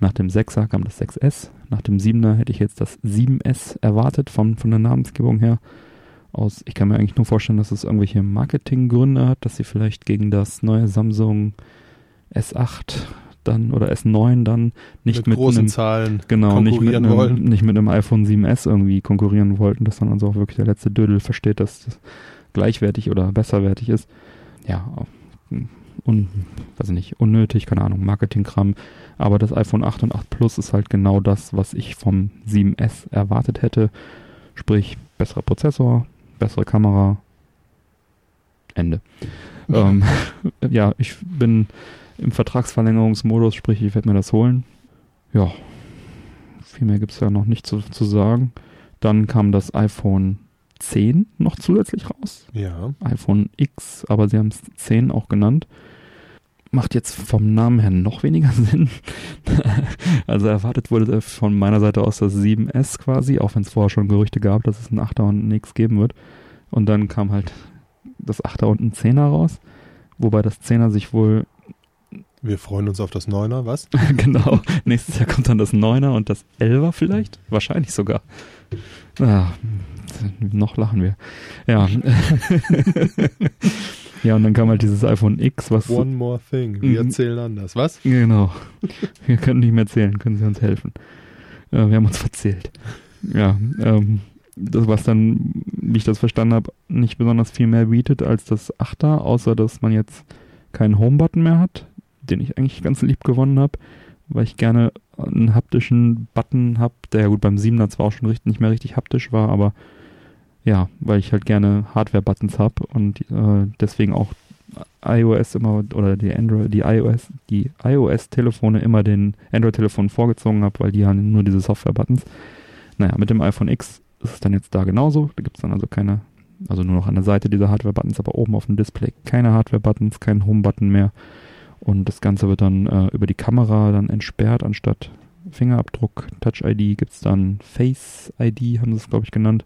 nach dem 6er kam das 6S, nach dem 7er hätte ich jetzt das 7S erwartet von, von der Namensgebung her. Aus, ich kann mir eigentlich nur vorstellen, dass es irgendwelche Marketinggründe hat, dass sie vielleicht gegen das neue Samsung S8 dann oder S9 dann nicht mit, mit, großen einem, Zahlen genau, nicht mit, konkurrieren einem, wollen. nicht mit einem iPhone 7S irgendwie konkurrieren wollten, dass dann also auch wirklich der letzte Dödel versteht, dass das gleichwertig oder besserwertig ist. Ja, un, weiß ich nicht, unnötig, keine Ahnung, Marketingkram. Aber das iPhone 8 und 8 Plus ist halt genau das, was ich vom 7S erwartet hätte. Sprich, besserer Prozessor, bessere Kamera. Ende. ähm, ja, ich bin im Vertragsverlängerungsmodus, sprich, ich werde mir das holen. Ja, viel mehr gibt es ja noch nicht zu, zu sagen. Dann kam das iPhone 10 noch zusätzlich raus Ja, iPhone X, aber sie haben es 10 auch genannt. Macht jetzt vom Namen her noch weniger Sinn. also erwartet wurde von meiner Seite aus das 7S quasi, auch wenn es vorher schon Gerüchte gab, dass es ein 8er und ein X geben wird. Und dann kam halt das 8er und ein 10er raus, wobei das 10er sich wohl, wir freuen uns auf das Neuner, was? genau, nächstes Jahr kommt dann das 9er und das 11er vielleicht, wahrscheinlich sogar. Ah, noch lachen wir. Ja. ja, und dann kam halt dieses iPhone X, was One more thing. Wir Mhm. erzählen anders, was? Genau. Wir können nicht mehr zählen, können Sie uns helfen. Äh, wir haben uns verzählt. Ja, ähm, das, was dann, wie ich das verstanden habe, nicht besonders viel mehr bietet als das 8er, außer dass man jetzt keinen Home-Button mehr hat, den ich eigentlich ganz lieb gewonnen habe, weil ich gerne einen haptischen Button habe, der ja gut beim 7er zwar auch schon richtig, nicht mehr richtig haptisch war, aber ja, weil ich halt gerne Hardware-Buttons habe und äh, deswegen auch iOS immer oder die Android, die iOS, die iOS-Telefone immer den Android-Telefonen vorgezogen habe, weil die haben nur diese Software-Buttons. Naja, mit dem iPhone X ist es dann jetzt da genauso. Da gibt es dann also keine, also nur noch an der Seite diese Hardware-Buttons, aber oben auf dem Display keine Hardware-Buttons, kein Home-Button mehr. Und das Ganze wird dann äh, über die Kamera dann entsperrt, anstatt Fingerabdruck, Touch-ID gibt es dann Face-ID, haben sie es, glaube ich, genannt.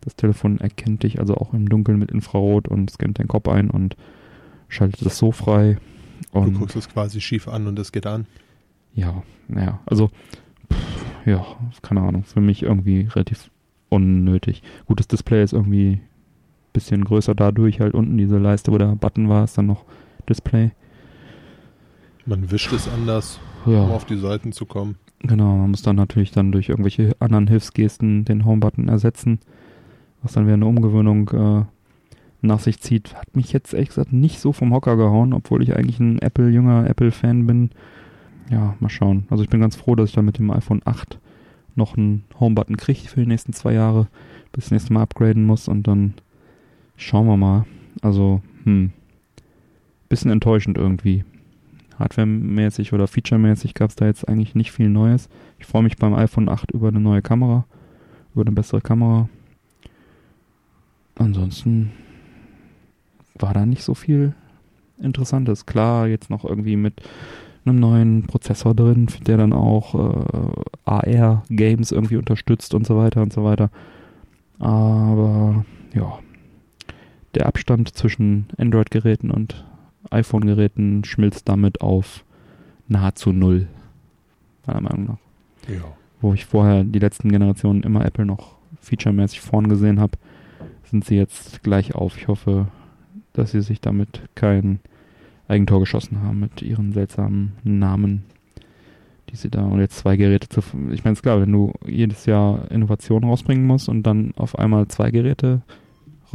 Das Telefon erkennt dich also auch im Dunkeln mit Infrarot und scannt deinen Kopf ein und schaltet das so frei. Du guckst es quasi schief an und es geht an. ja, naja, also pff, ja, keine Ahnung, für mich irgendwie relativ unnötig. Gut, das Display ist irgendwie ein bisschen größer dadurch, halt unten diese Leiste, wo der Button war, ist dann noch Display. Man wischt es anders, Ja. um auf die Seiten zu kommen. Genau, man muss dann natürlich dann durch irgendwelche anderen Hilfsgesten den Home-Button ersetzen, was dann wieder eine Umgewöhnung äh, nach sich zieht. Hat mich jetzt ehrlich gesagt nicht so vom Hocker gehauen, obwohl ich eigentlich ein Apple, jünger Apple-Fan bin. Ja, mal schauen. Also ich bin ganz froh, dass ich dann mit dem iPhone 8 noch einen Home-Button kriege für die nächsten zwei Jahre, bis das nächste Mal upgraden muss und dann schauen wir mal. Also, hm, bisschen enttäuschend irgendwie. Hardware-mäßig oder Feature-mäßig gab es da jetzt eigentlich nicht viel Neues. Ich freue mich beim iPhone 8 über eine neue Kamera, über eine bessere Kamera. Ansonsten war da nicht so viel Interessantes. Klar, jetzt noch irgendwie mit einem neuen Prozessor drin, der dann auch äh, AR-Games irgendwie unterstützt und so weiter und so weiter. Aber ja, der Abstand zwischen Android-Geräten und iPhone-Geräten schmilzt damit auf nahezu null, meiner Meinung nach. Ja. Wo ich vorher die letzten Generationen immer Apple noch featuremäßig vorn gesehen habe, sind sie jetzt gleich auf. Ich hoffe, dass sie sich damit kein Eigentor geschossen haben mit ihren seltsamen Namen, die sie da und jetzt zwei Geräte zu. Ich meine, es ist klar, wenn du jedes Jahr Innovationen rausbringen musst und dann auf einmal zwei Geräte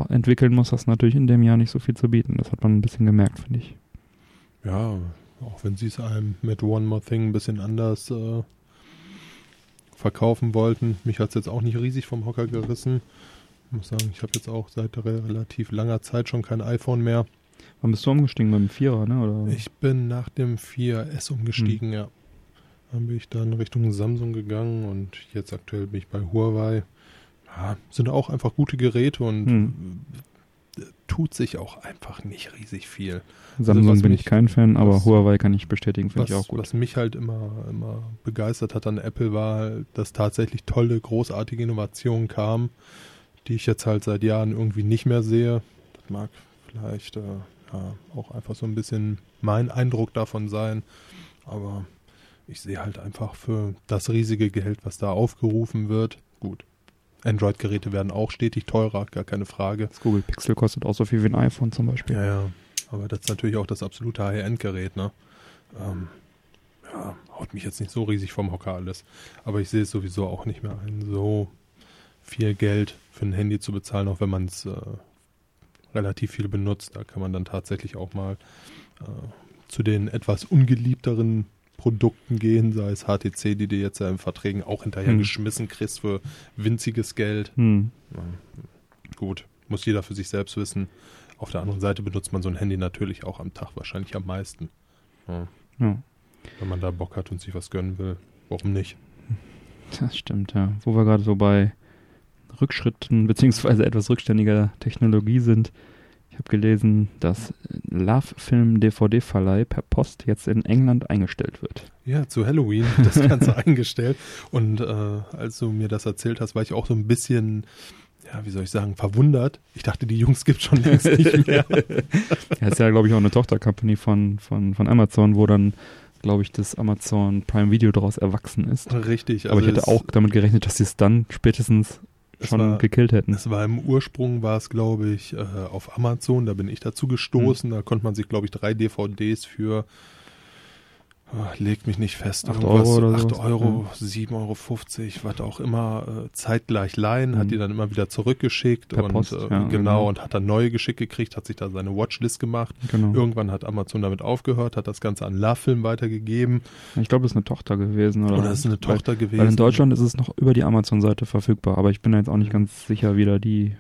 entwickeln musst, hast natürlich in dem Jahr nicht so viel zu bieten. Das hat man ein bisschen gemerkt, finde ich. Ja, auch wenn sie es einem mit One More Thing ein bisschen anders äh, verkaufen wollten. Mich hat es jetzt auch nicht riesig vom Hocker gerissen. Ich muss sagen, ich habe jetzt auch seit relativ langer Zeit schon kein iPhone mehr. Wann bist du umgestiegen beim Vierer, ne? Oder? Ich bin nach dem 4S umgestiegen, ja. Dann bin ich dann Richtung Samsung gegangen und jetzt aktuell bin ich bei Huawei. Ja, sind auch einfach gute Geräte und Hm. tut sich auch einfach nicht riesig viel. Samsung was bin mich- ich kein Fan, aber was- Huawei kann ich bestätigen, finde Was, ich auch gut. was mich halt immer, immer begeistert hat an Apple war, dass tatsächlich tolle, großartige Innovationen kamen, die ich jetzt halt seit Jahren irgendwie nicht mehr sehe. Das mag vielleicht äh, ja, auch einfach so ein bisschen mein Eindruck davon sein. Aber ich sehe halt einfach für das riesige Geld, was da aufgerufen wird, gut. Android-Geräte werden auch stetig teurer, gar keine Frage. Das Google Pixel kostet auch so viel wie ein iPhone zum Beispiel. Ja, ja. Aber das ist natürlich auch das absolute High-End-Gerät, ne? Ähm, ja, haut mich jetzt nicht so riesig vom Hocker alles. Aber ich sehe es sowieso auch nicht mehr ein, so viel Geld für ein Handy zu bezahlen, auch wenn man es äh, relativ viel benutzt. Da kann man dann tatsächlich auch mal äh, zu den etwas ungeliebteren Produkten gehen, sei es HTC, die dir jetzt ja in Verträgen auch hinterher Hm. geschmissen kriegst für winziges Geld. Hm. Ja, gut, muss jeder für sich selbst wissen. Auf der anderen Seite benutzt man so ein Handy natürlich auch am Tag wahrscheinlich am meisten. Ja, Ja, wenn man da Bock hat und sich was gönnen will, warum nicht? das stimmt, ja. Wo wir gerade so bei Rückschritten beziehungsweise etwas rückständiger Technologie sind. Ich habe gelesen, dass Love Film DVD Verleih per Post jetzt in England eingestellt wird. Ja, zu Halloween das Ganze eingestellt. Und äh, als du mir das erzählt hast, war ich auch so ein bisschen, ja, wie soll ich sagen, verwundert. Ich dachte, die Jungs gibt schon längst nicht mehr. Ja, ist ja, glaube ich, auch eine Tochtercompany von, von, von Amazon, wo dann, glaube ich, das Amazon Prime Video daraus erwachsen ist. Richtig. Aber ich hätte auch damit gerechnet, dass sie es dann spätestens Es schon war- gekillt hätten. Es war im Ursprung, war es, glaube ich, äh, auf Amazon, da bin ich dazu gestoßen. Da konnte man sich, glaube ich, drei DVDs für, äh, legt mich nicht fest, Acht irgendwas, Euro oder 8 sowas, Euro, 7,50 Euro, was auch immer, äh, zeitgleich leihen, hat Mhm. die dann immer wieder zurückgeschickt Per und Post, äh, ja, genau, genau. und hat dann neue geschickt gekriegt, hat sich da seine Watchlist gemacht. Genau. Irgendwann hat Amazon damit aufgehört, hat das Ganze an LaFilm weitergegeben. Ich glaube, das ist eine Tochter gewesen. Oder, Oder ist eine Tochter weil, gewesen. Weil in Deutschland ist es noch über die Amazon-Seite verfügbar, aber ich bin da jetzt auch nicht ganz sicher, wie da die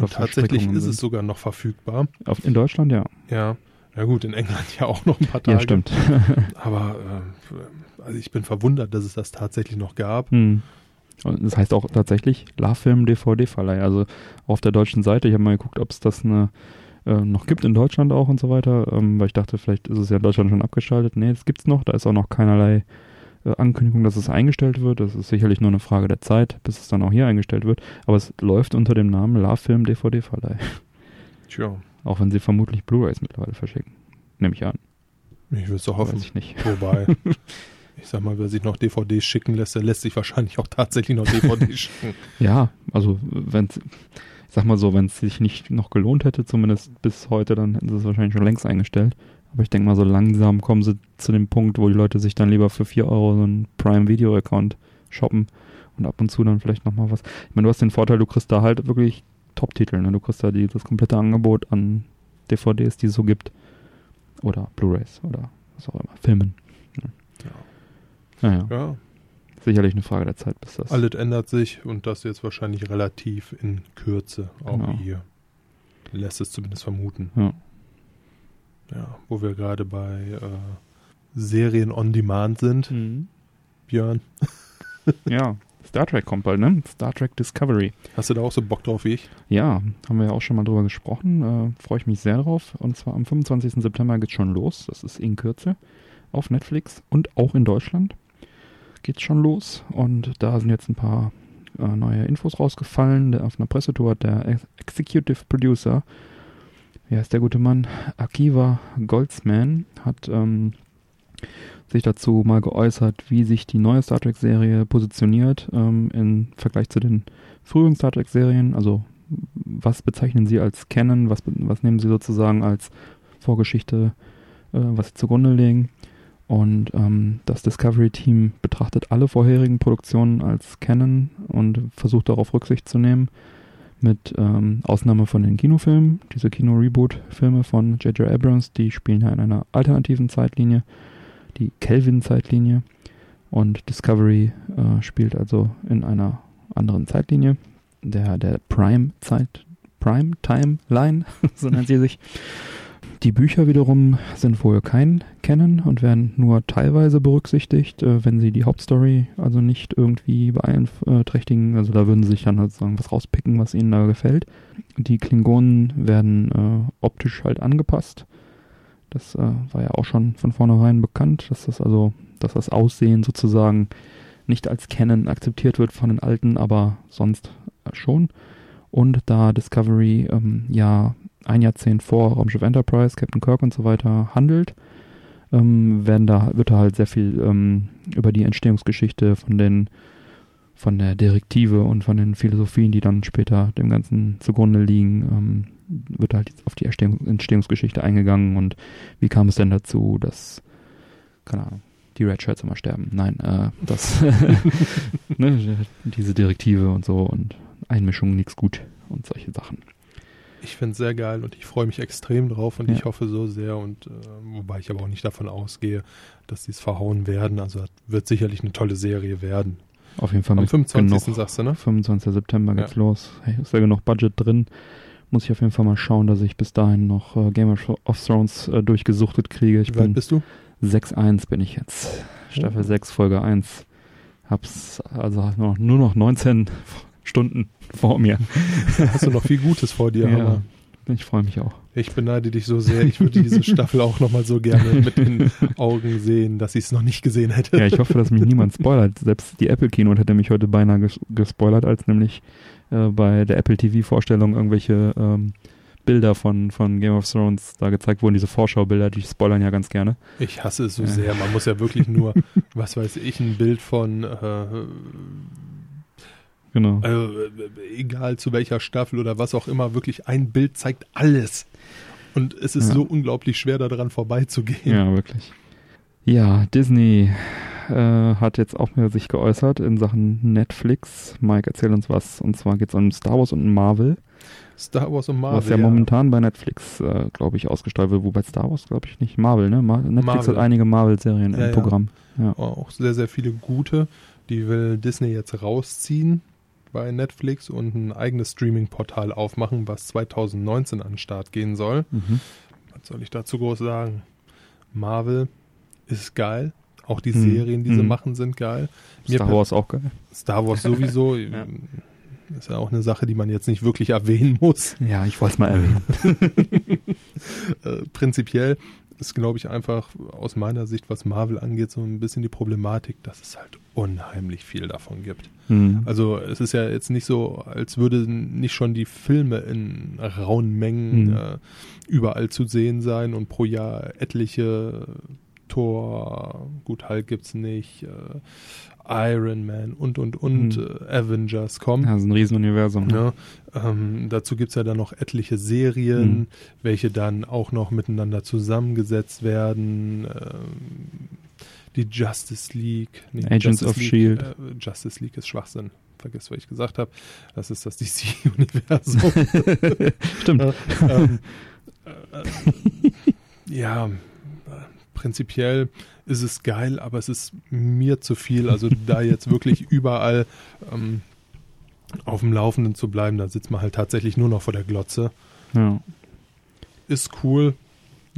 und tatsächlich ist es sind. sogar noch verfügbar. Auf, in Deutschland, ja. Ja. Na gut, in England ja auch noch ein paar Tage. Ja, stimmt. Aber äh, also ich bin verwundert, dass es das tatsächlich noch gab. hm. Und das heißt auch tatsächlich La-Film DVD-Verleih. Also auf der deutschen Seite, ich habe mal geguckt, ob es das eine, äh, noch gibt in Deutschland auch und so weiter, ähm, weil ich dachte, vielleicht ist es ja in Deutschland schon abgeschaltet. Nee, es gibt's noch. Da ist auch noch keinerlei äh, Ankündigung, dass es eingestellt wird. Das ist sicherlich nur eine Frage der Zeit, bis es dann auch hier eingestellt wird. Aber es läuft unter dem Namen La-Film DVD-Verleih. Tja, Auch wenn sie vermutlich Blu-rays mittlerweile verschicken. Nehme ich an. ich würde so Weiß hoffen. ich nicht. Wobei, ich sag mal, wer sich noch DVDs schicken lässt, der lässt sich wahrscheinlich auch tatsächlich noch DVDs schicken. Ja, also wenn ich sag mal so, wenn es sich nicht noch gelohnt hätte, zumindest bis heute, dann hätten sie es wahrscheinlich schon längst eingestellt. Aber ich denke mal, so langsam kommen sie zu dem Punkt, wo die Leute sich dann lieber für 4 Euro so einen Prime-Video-Account shoppen und ab und zu dann vielleicht nochmal was. Ich meine, du hast den Vorteil, du kriegst da halt wirklich Top-Titel. Ne? Du kriegst da die, das komplette Angebot an DVDs, die es so gibt. Oder Blu-rays oder was auch immer. Filmen. Naja, Ja, sicherlich eine Frage der Zeit, bis das. alles ändert sich und das jetzt wahrscheinlich relativ in Kürze auch Genau. hier. Lässt es zumindest vermuten. Ja. Ja, wo wir gerade bei äh, Serien on Demand sind. Mhm. Björn, Ja, Star Trek kommt bald, ne? Star Trek Discovery. hast du da auch so Bock drauf wie ich? Ja, haben wir ja auch schon mal drüber gesprochen. Äh, Freue ich mich sehr drauf. Und zwar am 25. September geht's schon los. Das ist in Kürze auf Netflix und auch in Deutschland geht's schon los. Und da sind jetzt ein paar äh, neue Infos rausgefallen. Der, auf einer Pressetour hat der Ex Executive Producer, wie heißt der gute Mann? Akiva Goldsman, hat ähm, sich dazu mal geäußert, wie sich die neue Star Trek-Serie positioniert ähm, im Vergleich zu den früheren Star Trek-Serien. Also was bezeichnen Sie als Canon, was, was nehmen Sie sozusagen als Vorgeschichte, äh, was Sie zugrunde legen. Und ähm, das Discovery-Team betrachtet alle vorherigen Produktionen als Canon und versucht darauf Rücksicht zu nehmen. Mit ähm, Ausnahme von den Kinofilmen. Diese Kino-Reboot-Filme von J.J. Abrams, die spielen ja in einer alternativen Zeitlinie, die Kelvin-Zeitlinie. Und Discovery äh, spielt also in einer anderen Zeitlinie, der, der Prime-Zeit, Prime-Timeline, so nennt sie sich. Die Bücher wiederum sind wohl kein Canon und werden nur teilweise berücksichtigt, äh, wenn sie die Hauptstory also nicht irgendwie beeinträchtigen. Also da würden sie sich dann halt sagen, was rauspicken, was ihnen da gefällt. Die Klingonen werden äh, optisch halt angepasst. Das äh, war ja auch schon von vornherein bekannt, dass das also, dass das Aussehen sozusagen nicht als Canon akzeptiert wird von den Alten, aber sonst äh, schon. Und da Discovery ähm, ja ein Jahrzehnt vor Raumschiff Enterprise, Captain Kirk und so weiter handelt, ähm, werden da, wird da halt sehr viel ähm, über die Entstehungsgeschichte von den von der Direktive und von den Philosophien, die dann später dem Ganzen zugrunde liegen, ähm, wird halt auf die Entstehung, Entstehungsgeschichte eingegangen und wie kam es denn dazu, dass, keine Ahnung, die Red Shirts immer sterben. Nein, äh, das, ne, diese Direktive und so und Einmischung nichts gut und solche Sachen. Ich finde es sehr geil und ich freue mich extrem drauf und Ja. ich hoffe so sehr und äh, wobei ich aber auch nicht davon ausgehe, dass sie es verhauen werden. Also das wird sicherlich eine tolle Serie werden. Auf jeden Fall Am mit 25. genug. sagst du, ne? 25. September geht's Ja. los. Hey, ist ja genug Budget drin. Muss ich auf jeden Fall mal schauen, dass ich bis dahin noch äh, Game of Thrones äh, durchgesuchtet kriege. Ich Wie weit bist du? 6-1 bin ich jetzt. Staffel Oh. 6, Folge 1. Hab's also nur noch, nur noch 19 Stunden vor mir. Hast du noch viel Gutes vor dir, Ja. aber Ich freue mich auch. ich beneide dich so sehr. Ich würde diese Staffel auch nochmal so gerne mit den Augen sehen, dass ich es noch nicht gesehen hätte. Ja, ich hoffe, dass mich niemand spoilert. Selbst die Apple Keynote hätte mich heute beinahe ges gespoilert, als nämlich äh, bei der Apple TV Vorstellung irgendwelche ähm, Bilder von, von Game of Thrones da gezeigt wurden, diese Vorschaubilder, die spoilern ja ganz gerne. Ich hasse es so Ja. sehr. Man muss ja wirklich nur, was weiß ich, ein Bild von, äh, Genau. äh, egal zu welcher Staffel oder was auch immer, wirklich ein Bild zeigt alles. Und es ist Ja. so unglaublich schwer, daran vorbeizugehen. Ja, wirklich. Ja, Disney äh, hat jetzt auch mehr sich geäußert in Sachen Netflix. Mike, erzähl uns was. Und zwar geht es um Star Wars und Marvel, Star Wars und Marvel. was ja, momentan bei Netflix, äh, glaube ich, ausgestrahlt wird. Wobei Star Wars, glaube ich, nicht. Marvel, ne? Mar Netflix Marvel. hat einige Marvel-Serien Ja, im ja. Programm. Ja. Auch sehr, sehr viele gute. Die will Disney jetzt rausziehen bei Netflix und ein eigenes Streaming-Portal aufmachen, was 2019 an den Start gehen soll. Mhm. Was soll ich dazu groß sagen? Marvel ist geil. Auch die Hm. Serien, die sie Hm. machen, sind geil. Mir Star Wars auch geil. Star Wars sowieso. Ja. Ist ja auch eine Sache, die man jetzt nicht wirklich erwähnen muss. Ja, ich wollte es mal erwähnen. Äh, prinzipiell ist, glaube ich, einfach aus meiner Sicht, was Marvel angeht, so ein bisschen die Problematik, dass es halt unheimlich viel davon gibt. Mhm. Also es ist ja jetzt nicht so, als würden nicht schon die Filme in rauen Mengen Mhm. äh, überall zu sehen sein und pro Jahr etliche Thor, gut, Hulk gibt's nicht, äh, Iron Man und und und Mhm. äh, Avengers kommen. Ja, das ist ein Riesenuniversum. Ne? Ne? Ähm, dazu gibt's ja dann noch etliche Serien, Mhm. welche dann auch noch miteinander zusammengesetzt werden. Ähm, die Justice League. nee, Agents of S.H.I.E.L.D.. Äh, Justice League ist Schwachsinn. Vergiss, was ich gesagt habe. Das ist das DC-Universum. Stimmt. ähm, äh, ja, äh, prinzipiell ist es geil, aber es ist mir zu viel. Also da jetzt wirklich überall ähm, auf dem Laufenden zu bleiben, da sitzt man halt tatsächlich nur noch vor der Glotze. Ja. Ist cool.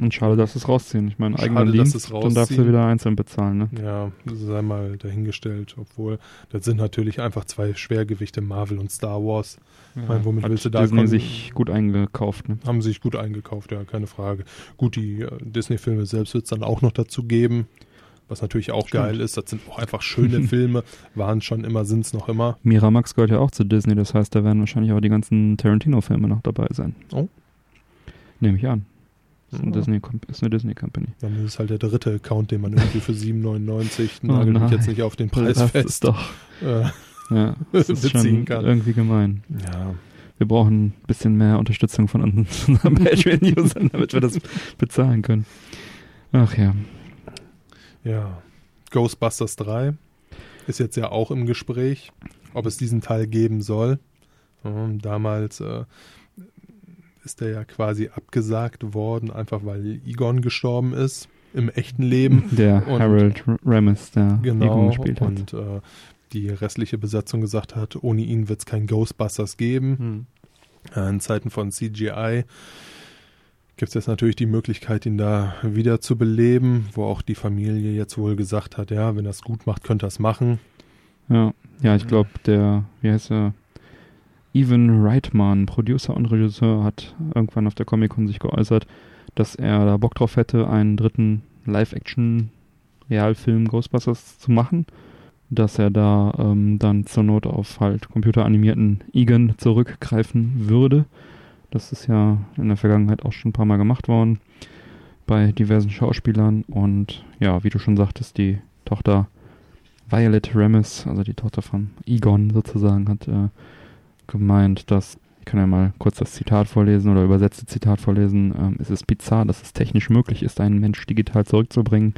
Und schade, dass es rausziehen. Ich meine, dass Dienst, dann darfst du wieder einzeln bezahlen. Ne? Ja, sei mal dahingestellt, obwohl das sind natürlich einfach zwei Schwergewichte, Marvel und Star Wars. Ich meine, womit Hat willst du da Disney kon- sich gut eingekauft. Ne? Haben sich gut eingekauft, ja, keine Frage. Gut, die äh, Disney-Filme selbst wird es dann auch noch dazu geben, was natürlich auch Stimmt. geil ist. Das sind auch einfach schöne Filme, waren schon immer, sind es noch immer. Miramax gehört ja auch zu Disney, das heißt, da werden wahrscheinlich auch die ganzen Tarantino-Filme noch dabei sein. Oh. Nehme ich an. Ist. Disney, ist eine Disney-Company. Dann ist es halt der dritte Account, den man irgendwie für 7,99 Oh nagel mich nein. jetzt nicht auf den Preis das fest. ist doch. Äh, Ja, das ist schon kann. irgendwie gemein. ja, Wir brauchen ein bisschen mehr Unterstützung von uns- unseren Patreon-Usern, damit wir das bezahlen können. Ach ja. ja. Ghostbusters 3 ist jetzt ja auch im Gespräch, ob es diesen Teil geben soll. Ähm, damals äh, ist der ja quasi abgesagt worden, einfach weil Egon gestorben ist im echten Leben. Der Und- Harold Ramis, der Egon Genau, gespielt hat. und äh, die restliche Besatzung gesagt hat, ohne ihn wird es kein Ghostbusters geben. Hm. Äh, in Zeiten von CGI gibt es jetzt natürlich die Möglichkeit, ihn da wieder zu beleben, wo auch die Familie jetzt wohl gesagt hat, ja, wenn er es gut macht, könnte er es machen. Ja, ja, ich glaube, der, wie heißt er, Evan Reitman, Producer und Regisseur, hat irgendwann auf der Comic-Con sich geäußert, dass er da Bock drauf hätte, einen dritten Live-Action-Realfilm Ghostbusters zu machen. Dass er da ähm, dann zur Not auf halt computeranimierten Egan zurückgreifen würde. Das ist ja in der Vergangenheit auch schon ein paar Mal gemacht worden bei diversen Schauspielern. Und ja, wie du schon sagtest, die Tochter Violet Remis, also die Tochter von Egon sozusagen, hat äh, gemeint, dass, ich kann ja mal kurz das Zitat vorlesen oder übersetzte Zitat vorlesen, ähm, es ist bizarr, dass es technisch möglich ist, einen Mensch digital zurückzubringen.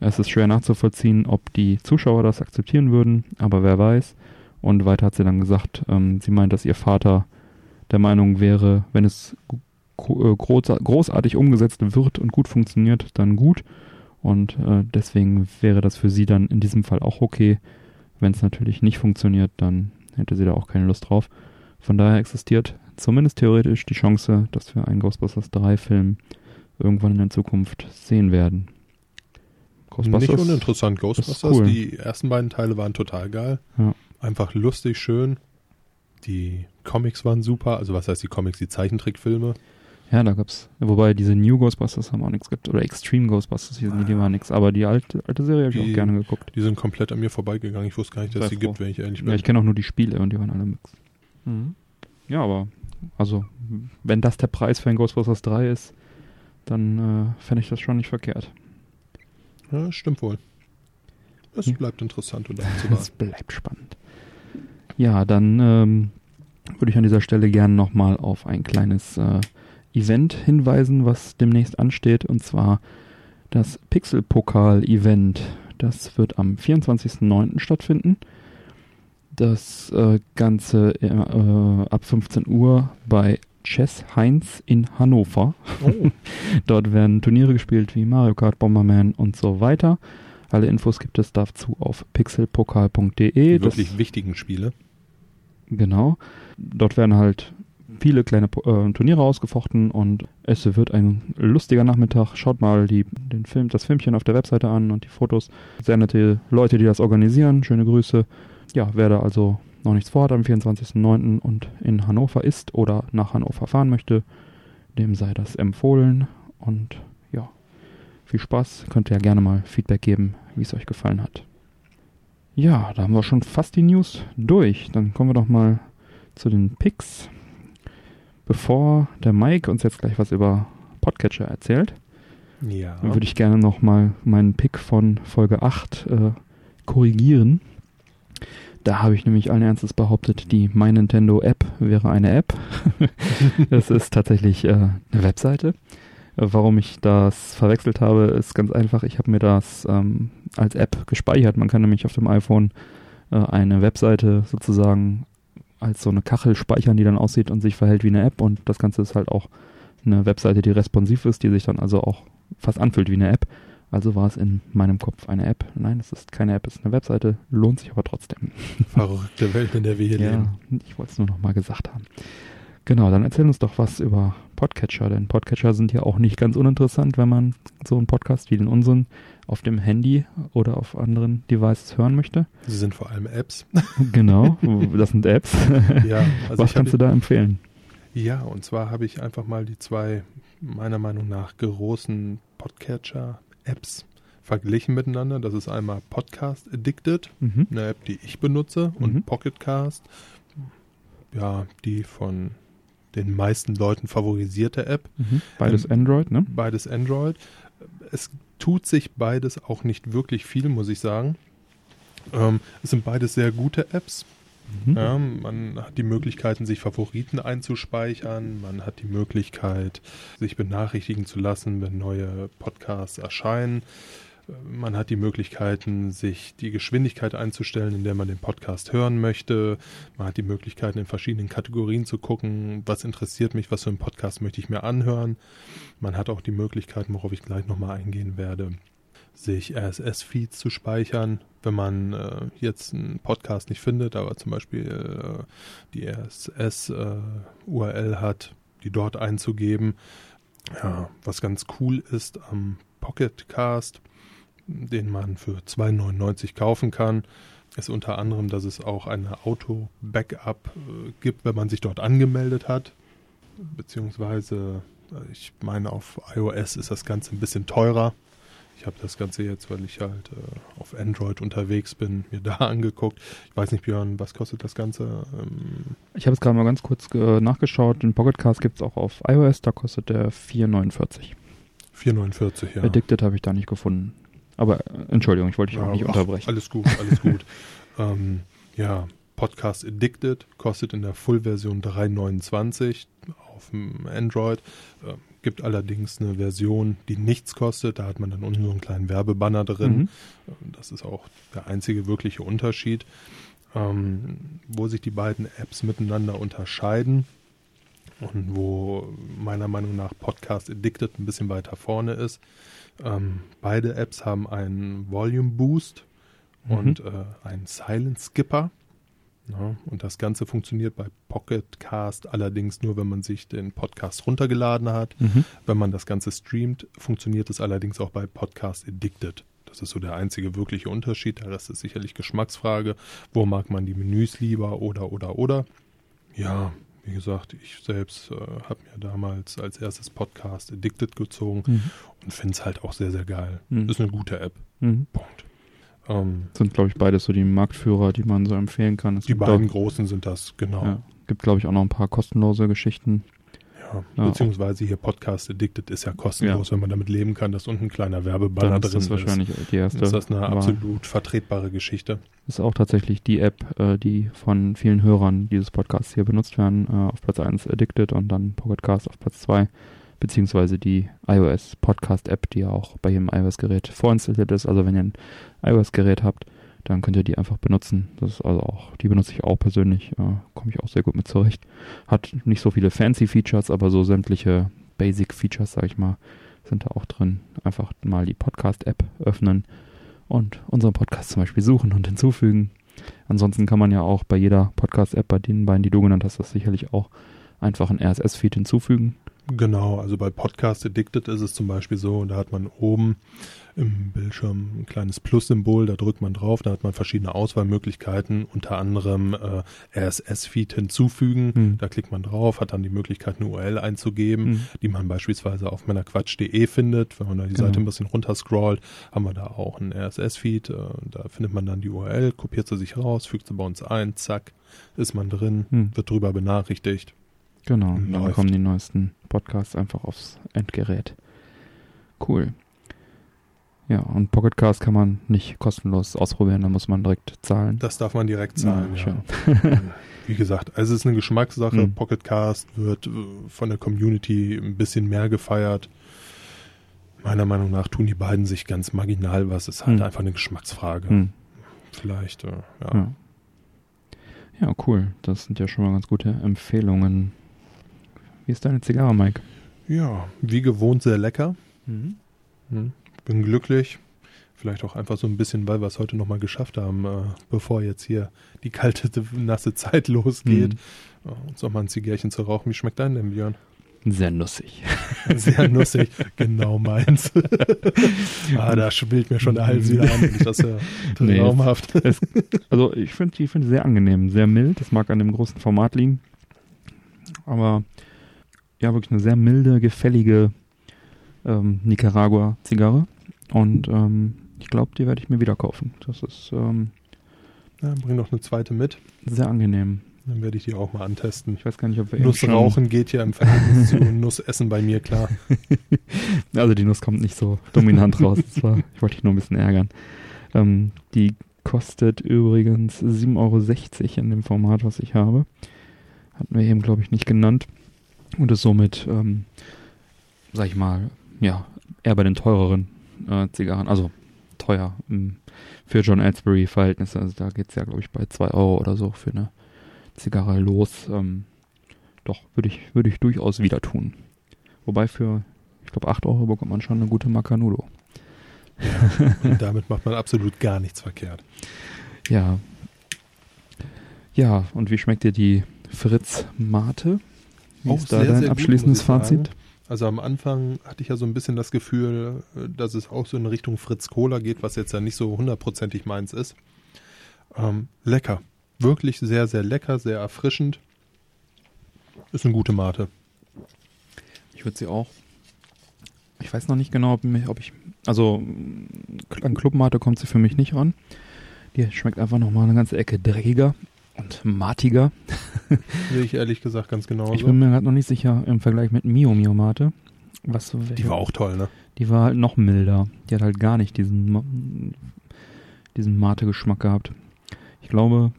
Es ist schwer nachzuvollziehen, ob die Zuschauer das akzeptieren würden, aber wer weiß. Und weiter hat sie dann gesagt, ähm, sie meint, dass ihr Vater der Meinung wäre, wenn es äh, großartig umgesetzt wird und gut funktioniert, dann gut. Und äh, deswegen wäre das für sie dann in diesem Fall auch okay. Wenn es natürlich nicht funktioniert, dann hätte sie da auch keine Lust drauf. Von daher existiert zumindest theoretisch die Chance, dass wir einen Ghostbusters 3 Film irgendwann in der Zukunft sehen werden. Ghostbusters Nicht uninteressant. Ghostbusters, cool. die ersten beiden Teile waren total geil. Ja. Einfach lustig, schön. Die Comics waren super. Also was heißt die Comics, die Zeichentrickfilme? Ja, da gab's, wobei diese New Ghostbusters haben auch nichts gibt, oder Extreme Ghostbusters, die, die waren nichts, aber die alte, alte Serie habe ich auch gerne geguckt. Die sind komplett an mir vorbeigegangen, ich wusste gar nicht, dass es die gibt, wenn ich ehrlich bin. Ja, ich kenne auch nur die Spiele und die waren alle mix. Mhm. Ja, aber, also, wenn das der Preis für ein Ghostbusters 3 ist, dann äh, fände ich das schon nicht verkehrt. Ja, stimmt wohl. Es ja. bleibt interessant und Es bleibt spannend. Ja, dann ähm, würde ich an dieser Stelle gerne nochmal auf ein kleines äh, Event hinweisen, was demnächst ansteht, und zwar das Pixel-Pokal-Event. Das wird am 24.09. stattfinden. Das äh, Ganze äh, ab 15 Uhr bei Chess Heinz in Hannover. Oh. Dort werden Turniere gespielt wie Mario Kart, Bomberman und so weiter. Alle Infos gibt es dazu auf pixelpokal.de. Die wirklich das, wichtigen Spiele. Genau. Dort werden halt viele kleine äh, Turniere ausgefochten und es wird ein lustiger Nachmittag. Schaut mal die, den Film, das Filmchen auf der Webseite an und die Fotos. Sehr nette Leute, die das organisieren. Schöne Grüße. Ja, wer da also noch nichts vorhat am 24.09. und in Hannover ist oder nach Hannover fahren möchte, dem sei das empfohlen. Und ja, viel Spaß. Könnt ihr ja gerne mal Feedback geben, wie es euch gefallen hat. Ja, da haben wir schon fast die News durch. Dann kommen wir doch mal zu den Picks. Bevor der Mike uns jetzt gleich was über Podcatcher erzählt, ja. würde ich gerne nochmal meinen Pick von Folge 8 äh, korrigieren. Da habe ich nämlich allen Ernstes behauptet, die My Nintendo App wäre eine App. Es ist tatsächlich äh, eine Webseite. Warum ich das verwechselt habe, ist ganz einfach. Ich habe mir das ähm, als App gespeichert. Man kann nämlich auf dem iPhone äh, eine Webseite sozusagen als so eine Kachel speichern, die dann aussieht und sich verhält wie eine App. Und das Ganze ist halt auch eine Webseite, die responsiv ist, die sich dann also auch fast anfühlt wie eine App. Also war es in meinem Kopf eine App. Nein, es ist keine App, es ist eine Webseite, lohnt sich aber trotzdem. Verrückte Welt, in der wir hier ja, leben. Ich wollte es nur noch mal gesagt haben. Genau, dann erzähl uns doch was über Podcatcher, denn Podcatcher sind ja auch nicht ganz uninteressant, wenn man so einen Podcast wie den unseren auf dem Handy oder auf anderen Devices hören möchte. Sie sind vor allem Apps. Genau, das sind Apps. Ja, also was kannst du da empfehlen? Ja, und zwar habe ich einfach mal die zwei meiner Meinung nach großen Podcatcher-Apps verglichen miteinander. Das ist einmal Podcast Addicted, mhm. eine App, die ich benutze, und mhm. Pocketcast, ja, die von den meisten Leuten favorisierte App. Mhm. Beides ähm, Android, ne? Beides Android. Es tut sich beides auch nicht wirklich viel, muss ich sagen. Ähm, es sind beides sehr gute Apps. Mhm. Ja, man hat die Möglichkeiten, sich Favoriten einzuspeichern. Man hat die Möglichkeit, sich benachrichtigen zu lassen, wenn neue Podcasts erscheinen. Man hat die Möglichkeiten, sich die Geschwindigkeit einzustellen, in der man den Podcast hören möchte. Man hat die Möglichkeiten, in verschiedenen Kategorien zu gucken, was interessiert mich, was für einen Podcast möchte ich mir anhören. Man hat auch die Möglichkeiten, worauf ich gleich nochmal eingehen werde, sich RSS-Feeds zu speichern, wenn man äh, jetzt einen Podcast nicht findet, aber zum Beispiel äh, die RSS-URL äh, hat, die dort einzugeben Ja, was ganz cool ist am Pocket Cast, den man für 2,99 kaufen kann, ist unter anderem, dass es auch eine Auto-Backup äh, gibt, wenn man sich dort angemeldet hat. Beziehungsweise, äh, ich meine, auf iOS ist das Ganze ein bisschen teurer. Ich habe das Ganze jetzt, weil ich halt äh, auf Android unterwegs bin, mir da angeguckt. Ich weiß nicht, Björn, was kostet das Ganze? Ähm, Ich habe es gerade mal ganz kurz äh, nachgeschaut. Den Pocketcast gibt es auch auf iOS, da kostet der 4,49. 4,49, ja. Addicted habe ich da nicht gefunden. Aber äh, Entschuldigung, ich wollte dich auch Ja, nicht ach, unterbrechen. Alles gut, alles gut. ähm, ja, Podcast Addicted kostet in der Full-Version 3,29 auf dem Android. Ähm, gibt allerdings eine Version, die nichts kostet. Da hat man dann unten so einen kleinen Werbebanner drin. Mhm. Ähm, Das ist auch der einzige wirkliche Unterschied. Ähm, wo sich die beiden Apps miteinander unterscheiden und wo meiner Meinung nach Podcast Addicted ein bisschen weiter vorne ist. Ähm, beide Apps haben einen Volume Boost Mhm. und äh, einen Silent Skipper. Ja, und das Ganze funktioniert bei Pocket Cast allerdings nur, wenn man sich den Podcast runtergeladen hat. Mhm. Wenn man das Ganze streamt, funktioniert es allerdings auch bei Podcast Addicted. Das ist so der einzige wirkliche Unterschied. Der Rest ist sicherlich Geschmacksfrage. Wo mag man die Menüs lieber oder, oder, oder? Ja, wie gesagt, ich selbst äh, habe mir damals als erstes Podcast Addicted gezogen Mhm. und finde es halt auch sehr, sehr geil. Mhm. Ist eine gute App. Mhm. Punkt. Ähm, Sind, glaube ich, beides so die Marktführer, die man so empfehlen kann. Es die beiden auch- großen sind das, genau. Ja, gibt, glaube ich, auch noch ein paar kostenlose Geschichten. Ja, Ja, beziehungsweise hier Podcast Addicted ist ja kostenlos, wenn man damit leben kann, dass unten ein kleiner Werbebanner Dann ist drin das wahrscheinlich die erste. ist. Ist das eine aber absolut vertretbare Geschichte? ist auch tatsächlich die App, äh, die von vielen Hörern dieses Podcasts hier benutzt werden. Äh, auf Platz 1 Addicted und dann Pocketcast auf Platz 2. Beziehungsweise die iOS Podcast App, die ja auch bei jedem iOS-Gerät vorinstalliert ist. Also wenn ihr ein iOS-Gerät habt, dann könnt ihr die einfach benutzen. Das ist also auch, die benutze ich auch persönlich. Äh, Komme ich auch sehr gut mit zurecht. Hat nicht so viele fancy Features, aber so sämtliche Basic Features, sag ich mal, sind da auch drin. Einfach mal die Podcast-App öffnen und unseren Podcast zum Beispiel suchen und hinzufügen. Ansonsten kann man ja auch bei jeder Podcast-App, bei den beiden, die du genannt hast, das sicherlich auch einfach ein RSS-Feed hinzufügen. Genau, also bei Podcast Addicted ist es zum Beispiel so, da hat man oben im Bildschirm ein kleines Plus-Symbol, da drückt man drauf, da hat man verschiedene Auswahlmöglichkeiten, unter anderem äh, RSS-Feed hinzufügen. Hm. Da klickt man drauf, hat dann die Möglichkeit, eine URL einzugeben, Hm. die man beispielsweise auf männerquatsch.de findet. Wenn man da die Genau. Seite ein bisschen runterscrollt, haben wir da auch einen RSS-Feed. Äh, da findet man dann die URL, kopiert sie sich raus, fügt sie bei uns ein, zack, ist man drin, Hm. wird drüber benachrichtigt. Genau, und dann Läuft. kommen die neuesten Podcasts einfach aufs Endgerät. Cool. Ja, und Pocketcast kann man nicht kostenlos ausprobieren, da muss man direkt zahlen. Das darf man direkt zahlen, ja. schön. Wie gesagt, also es ist eine Geschmackssache. Mhm. Pocketcast wird äh, von der Community ein bisschen mehr gefeiert. Meiner Meinung nach tun die beiden sich ganz marginal was. Es ist halt Mhm. einfach eine Geschmacksfrage. Hm. Vielleicht, äh, ja. Ja. ja, cool. Das sind ja schon mal ganz gute Empfehlungen. Wie ist deine Zigarre, Mike? ja. wie gewohnt sehr lecker. Hm. Bin glücklich. Vielleicht auch einfach so ein bisschen, weil wir es heute nochmal geschafft haben, äh, bevor jetzt hier die kalte, nasse Zeit losgeht. Mhm. Äh, uns nochmal ein Zigärchen zu rauchen. Wie schmeckt dein denn, Björn? Sehr nussig. Sehr nussig, genau meins. ah, da schwillt mir schon der Hals wieder an. Das ist ja Nee, traumhaft. Es, also ich finde die finde sehr angenehm, sehr mild. Das mag an dem großen Format liegen. Aber ja, wirklich eine sehr milde, gefällige ähm, Nicaragua-Zigarre. Und ähm, ich glaube, die werde ich mir wieder kaufen. Das ist ähm, Ja, bring noch eine zweite mit. sehr angenehm. Dann werde ich die auch mal antesten. Ich weiß gar nicht, ob wir eben Nuss schon- rauchen geht ja im Verhältnis zu Nuss essen bei mir klar. Also die Nuss kommt nicht so dominant raus. War, ich wollte dich nur ein bisschen ärgern. Ähm, die kostet übrigens 7,60 Euro in dem Format, was ich habe. Hatten wir eben, glaube ich, nicht genannt. Und ist somit, ähm, sag ich mal, ja, eher bei den teureren äh, Zigarren. Also teuer im, für John Ellsbury-Verhältnisse. Also da geht es ja, glaube ich, bei 2 Euro oder so für eine Zigarre los. Ähm, doch, würde ich, würde ich durchaus wieder tun. Wobei für, ich glaube, 8 Euro bekommt man schon eine gute Macanudo. Und damit macht man absolut gar nichts verkehrt. Ja. Ja, und wie schmeckt dir die Fritz Mate? Wie Auch ist da sehr, dein sehr gut, abschließendes sagen. Fazit? Also am Anfang hatte ich ja so ein bisschen das Gefühl, dass es auch so in Richtung Fritz Cola geht, was jetzt ja nicht so hundertprozentig meins ist. Ähm, lecker. Wirklich sehr, sehr lecker, sehr erfrischend. Ist eine gute Mate. Ich würde sie auch. Ich weiß noch nicht genau, ob, mich, ob ich. Also an Clubmate kommt sie für mich nicht ran. Die schmeckt einfach nochmal eine ganze Ecke dreckiger und matiger. Sehe ich ehrlich gesagt ganz genauso. Ich bin mir gerade noch nicht sicher im Vergleich mit Mio Mio Mate. Was, die war auch toll, ne? Die war halt noch milder. Die hat halt gar nicht diesen, diesen Mate-Geschmack gehabt. Ich glaube,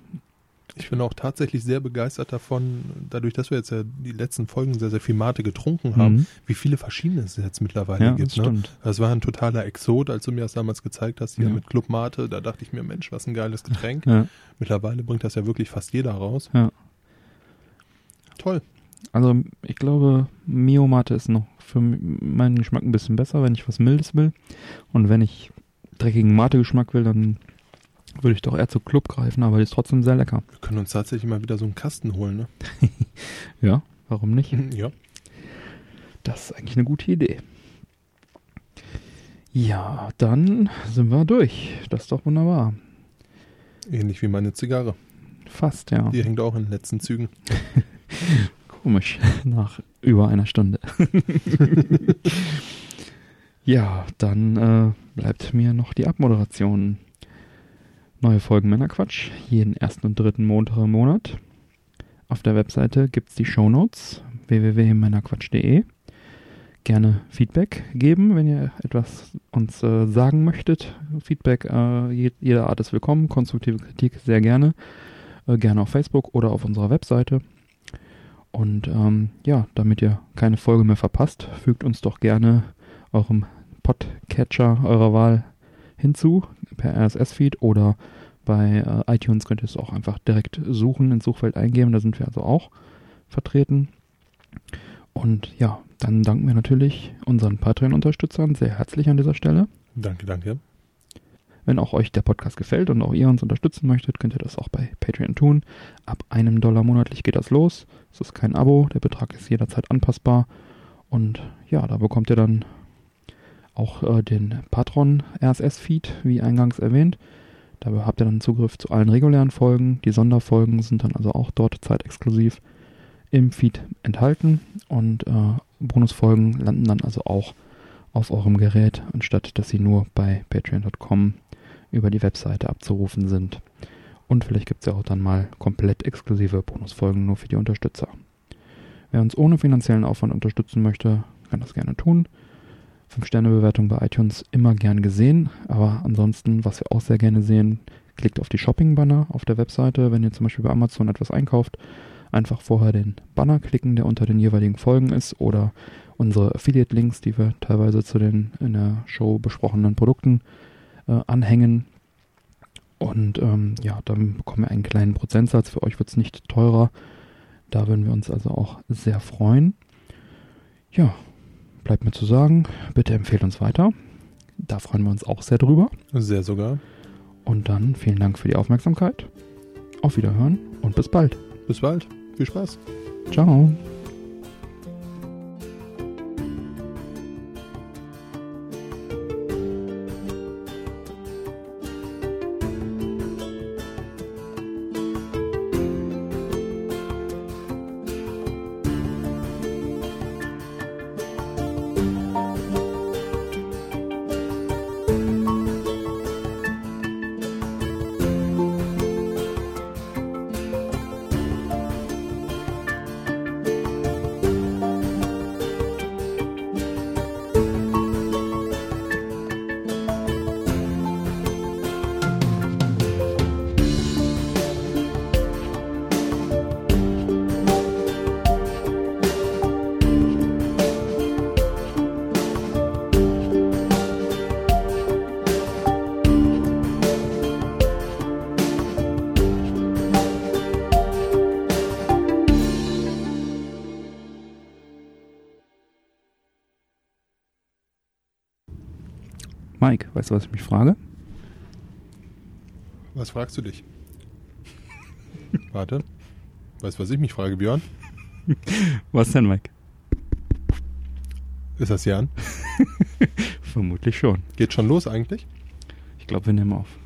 ich bin auch tatsächlich sehr begeistert davon, dadurch, dass wir jetzt ja die letzten Folgen sehr, sehr viel Mate getrunken haben, mhm. wie viele verschiedene es jetzt mittlerweile ja, gibt. Das, ne? das war ein totaler Exot, als du mir das damals gezeigt hast, hier ja. mit Club Mate. Da dachte ich mir, Mensch, was ein geiles Getränk. Ja. Mittlerweile bringt das ja wirklich fast jeder raus. Ja. Toll. Also ich glaube, Mio Mate ist noch für meinen Geschmack ein bisschen besser, wenn ich was Mildes will. Und wenn ich dreckigen Mate-Geschmack will, dann würde ich doch eher zu Club greifen, aber die ist trotzdem sehr lecker. Wir können uns tatsächlich mal wieder so einen Kasten holen, ne? ja, warum nicht? ja. Das ist eigentlich eine gute Idee. Ja, dann sind wir durch. Das ist doch wunderbar. Ähnlich wie meine Zigarre. Fast, ja. Die hängt auch in den letzten Zügen. Komisch, nach über einer Stunde. ja, dann äh, bleibt mir noch die Abmoderation. Neue Folgen Männerquatsch, jeden ersten und dritten Montag im Monat. Auf der Webseite gibt es die Shownotes www.männerquatsch.de. Gerne Feedback geben, wenn ihr etwas uns äh, sagen möchtet. Feedback äh, jeder Art ist willkommen, konstruktive Kritik sehr gerne. Äh, gerne auf Facebook oder auf unserer Webseite. Und ähm, ja, damit ihr keine Folge mehr verpasst, fügt uns doch gerne eurem Podcatcher eurer Wahl hinzu per RSS-Feed oder bei äh, iTunes könnt ihr es auch einfach direkt suchen, ins Suchfeld eingeben. Da sind wir also auch vertreten. Und ja, dann danken wir natürlich unseren Patreon-Unterstützern sehr herzlich an dieser Stelle. Danke, danke. Wenn auch euch der Podcast gefällt und auch ihr uns unterstützen möchtet, könnt ihr das auch bei Patreon tun. Ab einem Dollar monatlich geht das los. Es ist kein Abo, der Betrag ist jederzeit anpassbar. Und ja, da bekommt ihr dann auch äh, den Patron RSS-Feed, wie eingangs erwähnt. Da habt ihr dann Zugriff zu allen regulären Folgen. Die Sonderfolgen sind dann also auch dort zeitexklusiv im Feed enthalten und äh, Bonusfolgen landen dann also auch auf eurem Gerät, anstatt dass sie nur bei patreon.com über die Webseite abzurufen sind. Und vielleicht gibt es ja auch dann mal komplett exklusive Bonusfolgen nur für die Unterstützer. Wer uns ohne finanziellen Aufwand unterstützen möchte, kann das gerne tun. 5-Sterne-Bewertung bei iTunes immer gern gesehen, aber ansonsten, was wir auch sehr gerne sehen, klickt auf die Shopping-Banner auf der Webseite. Wenn ihr zum Beispiel bei Amazon etwas einkauft, einfach vorher den Banner klicken, der unter den jeweiligen Folgen ist oder unsere Affiliate-Links, die wir teilweise zu den in der Show besprochenen Produkten äh, anhängen. Und ähm, ja, dann bekommen wir einen kleinen Prozentsatz. Für euch wird es nicht teurer. Da würden wir uns also auch sehr freuen. Ja, bleibt mir zu sagen, bitte empfehlt uns weiter. Da freuen wir uns auch sehr drüber. Sehr sogar. Und dann vielen Dank für die Aufmerksamkeit. Auf Wiederhören und bis bald. Bis bald. Viel Spaß. Ciao. Du, was ich mich frage? Was fragst du dich? Warte. Weißt du, was ich mich frage, Björn? Was denn, Mike? Ist das Jan? Vermutlich schon. Geht schon los eigentlich? Ich glaube, wir nehmen auf.